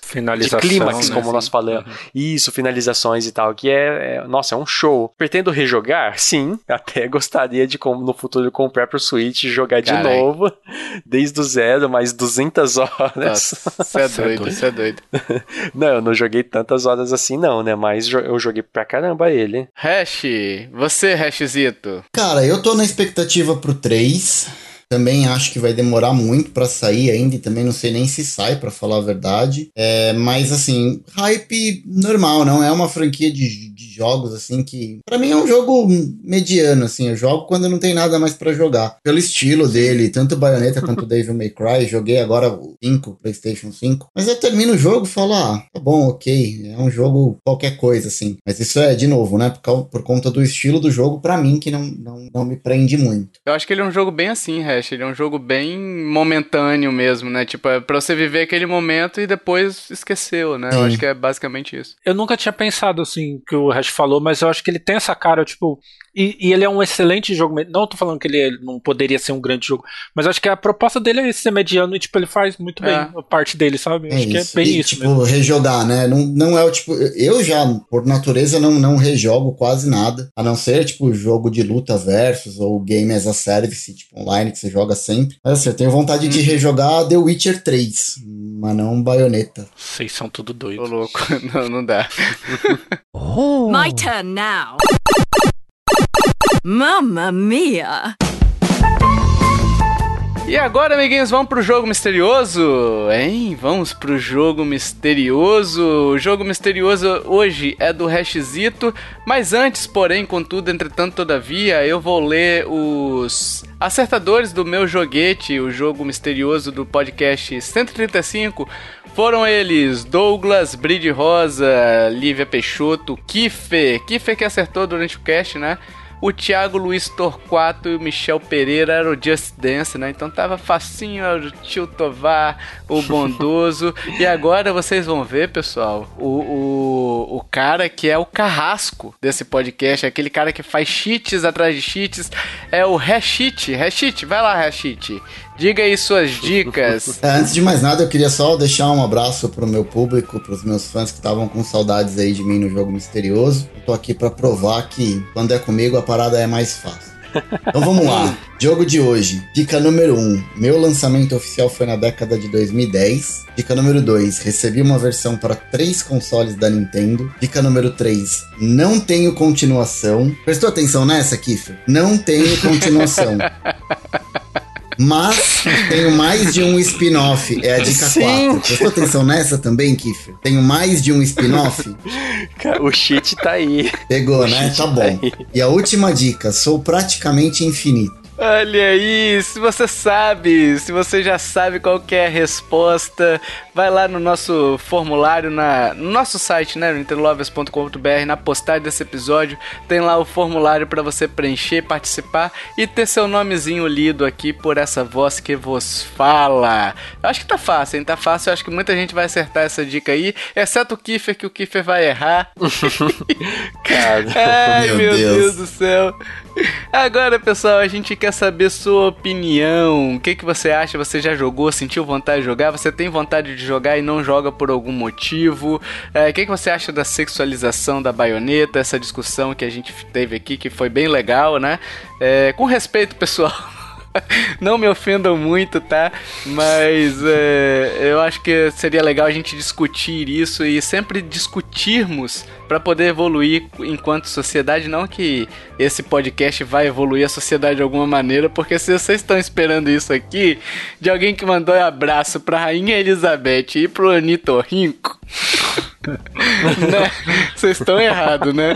[SPEAKER 2] Finalização.
[SPEAKER 3] De clímax, né? como nós falamos. Uhum. Isso, finalizações e tal, que é, é, Nossa, é um show. Pretendo rejogar? Sim. Até gostaria de, como no futuro, comprar pro Switch e jogar Carai. de novo. Desde o zero, mais 200 horas.
[SPEAKER 1] Você é, é doido, você é doido.
[SPEAKER 3] não, eu não joguei tantas horas assim, não, né? Mas eu joguei pra caramba ele.
[SPEAKER 1] Hash, você, Hashzito?
[SPEAKER 4] Cara, eu tô na expectativa pro 3. Também acho que vai demorar muito para sair ainda e também não sei nem se sai, para falar a verdade. É, mas assim, hype normal, não é uma franquia de, de jogos assim que para mim é um jogo mediano assim, eu jogo quando não tem nada mais para jogar. Pelo estilo dele, tanto Bayonetta quanto Devil May Cry, joguei agora o 5, PlayStation 5. Mas eu termino o jogo e falo: "Ah, tá bom, OK, é um jogo qualquer coisa assim". Mas isso é de novo, né, por, por conta do estilo do jogo para mim que não, não não me prende muito.
[SPEAKER 1] Eu acho que ele é um jogo bem assim, Hash. Ele é um jogo bem momentâneo mesmo, né? Tipo, é pra você viver aquele momento e depois esqueceu, né? Sim. Eu acho que é basicamente isso.
[SPEAKER 2] Eu nunca tinha pensado assim, que o Hash falou, mas eu acho que ele tem essa cara, tipo, e, e, ele é um excelente jogo. Não tô falando que ele não poderia ser um grande jogo, mas acho que a proposta dele é ser mediano e, tipo, ele faz muito bem é. a parte dele, sabe? É acho isso. que é bem e, isso.
[SPEAKER 4] Tipo, mesmo. rejogar, né? Não, não é o tipo. Eu já, por natureza, não, não rejogo quase nada. A não ser, tipo, jogo de luta versus ou game as a service, tipo, online, que você joga sempre. Mas assim, eu tenho vontade hum. de uhum. rejogar The Witcher 3, mas não Bayonetta.
[SPEAKER 2] Vocês são tudo doidos.
[SPEAKER 1] Ô, louco. Não, não dá.
[SPEAKER 5] oh. My turn now. Mamma mia!
[SPEAKER 1] E agora, amiguinhos, vamos pro jogo misterioso? Hein? Vamos pro jogo misterioso. O jogo misterioso hoje é do Hashzito, mas antes, porém, contudo, entretanto, todavia, eu vou ler os acertadores do meu joguete, o jogo misterioso do podcast 135. Foram eles Douglas, Bride Rosa, Lívia Peixoto, Kiffer, Kiffer que acertou durante o cast, né? O Thiago Luiz Torquato e o Michel Pereira eram o Just Dance, né? Então tava facinho, era o Tio Tovar, o bondoso. e agora vocês vão ver, pessoal, o, o, o cara que é o carrasco desse podcast, aquele cara que faz cheats atrás de cheats, é o Rashit. Rashit, vai lá, Rashit. Diga aí suas dicas.
[SPEAKER 4] É, antes de mais nada, eu queria só deixar um abraço pro meu público, pros meus fãs que estavam com saudades aí de mim no jogo misterioso. Eu tô aqui para provar que quando é comigo a parada é mais fácil. Então vamos lá. Jogo de hoje. Dica número 1. Um, meu lançamento oficial foi na década de 2010. Dica número 2. Recebi uma versão para três consoles da Nintendo. Dica número 3. Não tenho continuação. Prestou atenção nessa, Kiffer? Não tenho continuação. Mas tenho mais de um spin-off. É a dica Sim. 4. Prestou atenção nessa também, Kiffer? Tenho mais de um spin-off?
[SPEAKER 3] o cheat tá aí.
[SPEAKER 4] Pegou, o né? Tá bom. Tá e a última dica: sou praticamente infinito.
[SPEAKER 1] Olha aí, se você sabe, se você já sabe qual é a resposta, vai lá no nosso formulário, na, no nosso site, né, nintendolovers.com.br, na postagem desse episódio, tem lá o formulário para você preencher, participar e ter seu nomezinho lido aqui por essa voz que vos fala. Eu acho que tá fácil, hein? Tá fácil, eu acho que muita gente vai acertar essa dica aí, exceto o Kiffer, que o Kiffer vai errar.
[SPEAKER 3] Cara,
[SPEAKER 1] Ai, meu, meu Deus. Deus do céu. Agora, pessoal, a gente quer saber sua opinião. O que, que você acha? Você já jogou? Sentiu vontade de jogar? Você tem vontade de jogar e não joga por algum motivo? É, o que, que você acha da sexualização da baioneta? Essa discussão que a gente teve aqui, que foi bem legal, né? É, com respeito, pessoal. não me ofendam muito, tá? Mas é, eu acho que seria legal a gente discutir isso e sempre discutirmos para poder evoluir enquanto sociedade. Não que esse podcast vai evoluir a sociedade de alguma maneira, porque se vocês estão esperando isso aqui de alguém que mandou um abraço pra Rainha Elizabeth e pro Anitorrinco, né? Vocês estão errados, né?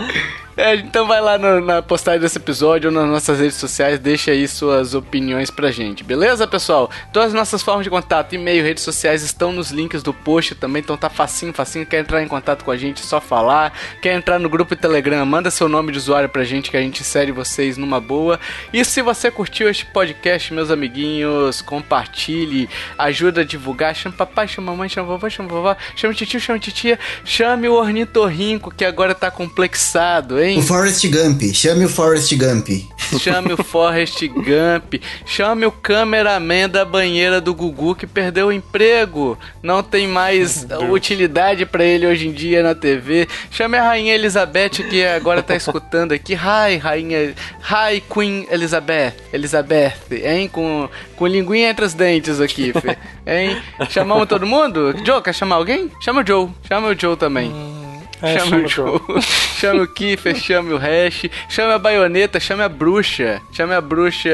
[SPEAKER 1] É, então vai lá no, na postagem desse episódio ou nas nossas redes sociais, deixa aí suas opiniões pra gente, beleza, pessoal? Todas as nossas formas de contato, e-mail, redes sociais estão nos links do post também, então tá facinho, facinho. Quer entrar em contato com a gente, é só falar. Quer entrar no grupo Telegram, manda seu nome de usuário pra gente que a gente insere vocês numa boa. E se você curtiu este podcast, meus amiguinhos, compartilhe, ajuda a divulgar. Chama papai, chama mamãe, chama vovó, chama vovó, chama tio, chama titia, chame o ornitorrinco que agora tá complexado, hein?
[SPEAKER 4] O Forrest Gump, chame o Forrest Gump.
[SPEAKER 1] Chame o Forrest Gump. Chame o cameraman da banheira do Gugu que perdeu o emprego. Não tem mais utilidade para ele hoje em dia na TV. Chame a Rainha Elizabeth que agora tá escutando aqui. Hi, Rainha. Hi, Queen Elizabeth. Elizabeth, hein? Com, com linguinha entre os dentes aqui, Fê. Hein? Chamamos todo mundo? Joe, quer chamar alguém? Chama o Joe. Chama o Joe também. É, chame o Joe. chame o Kiefer, chame o Hash, chame a baioneta, chame a bruxa. Chame a bruxa.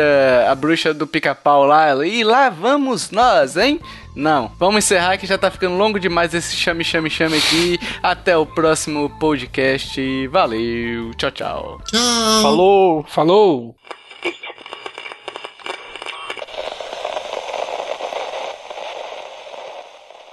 [SPEAKER 1] A bruxa do pica-pau lá. E lá vamos nós, hein? Não, vamos encerrar que já tá ficando longo demais esse chame, chame, chame aqui. Até o próximo podcast. Valeu, tchau, tchau.
[SPEAKER 4] Tchau.
[SPEAKER 2] Falou, falou.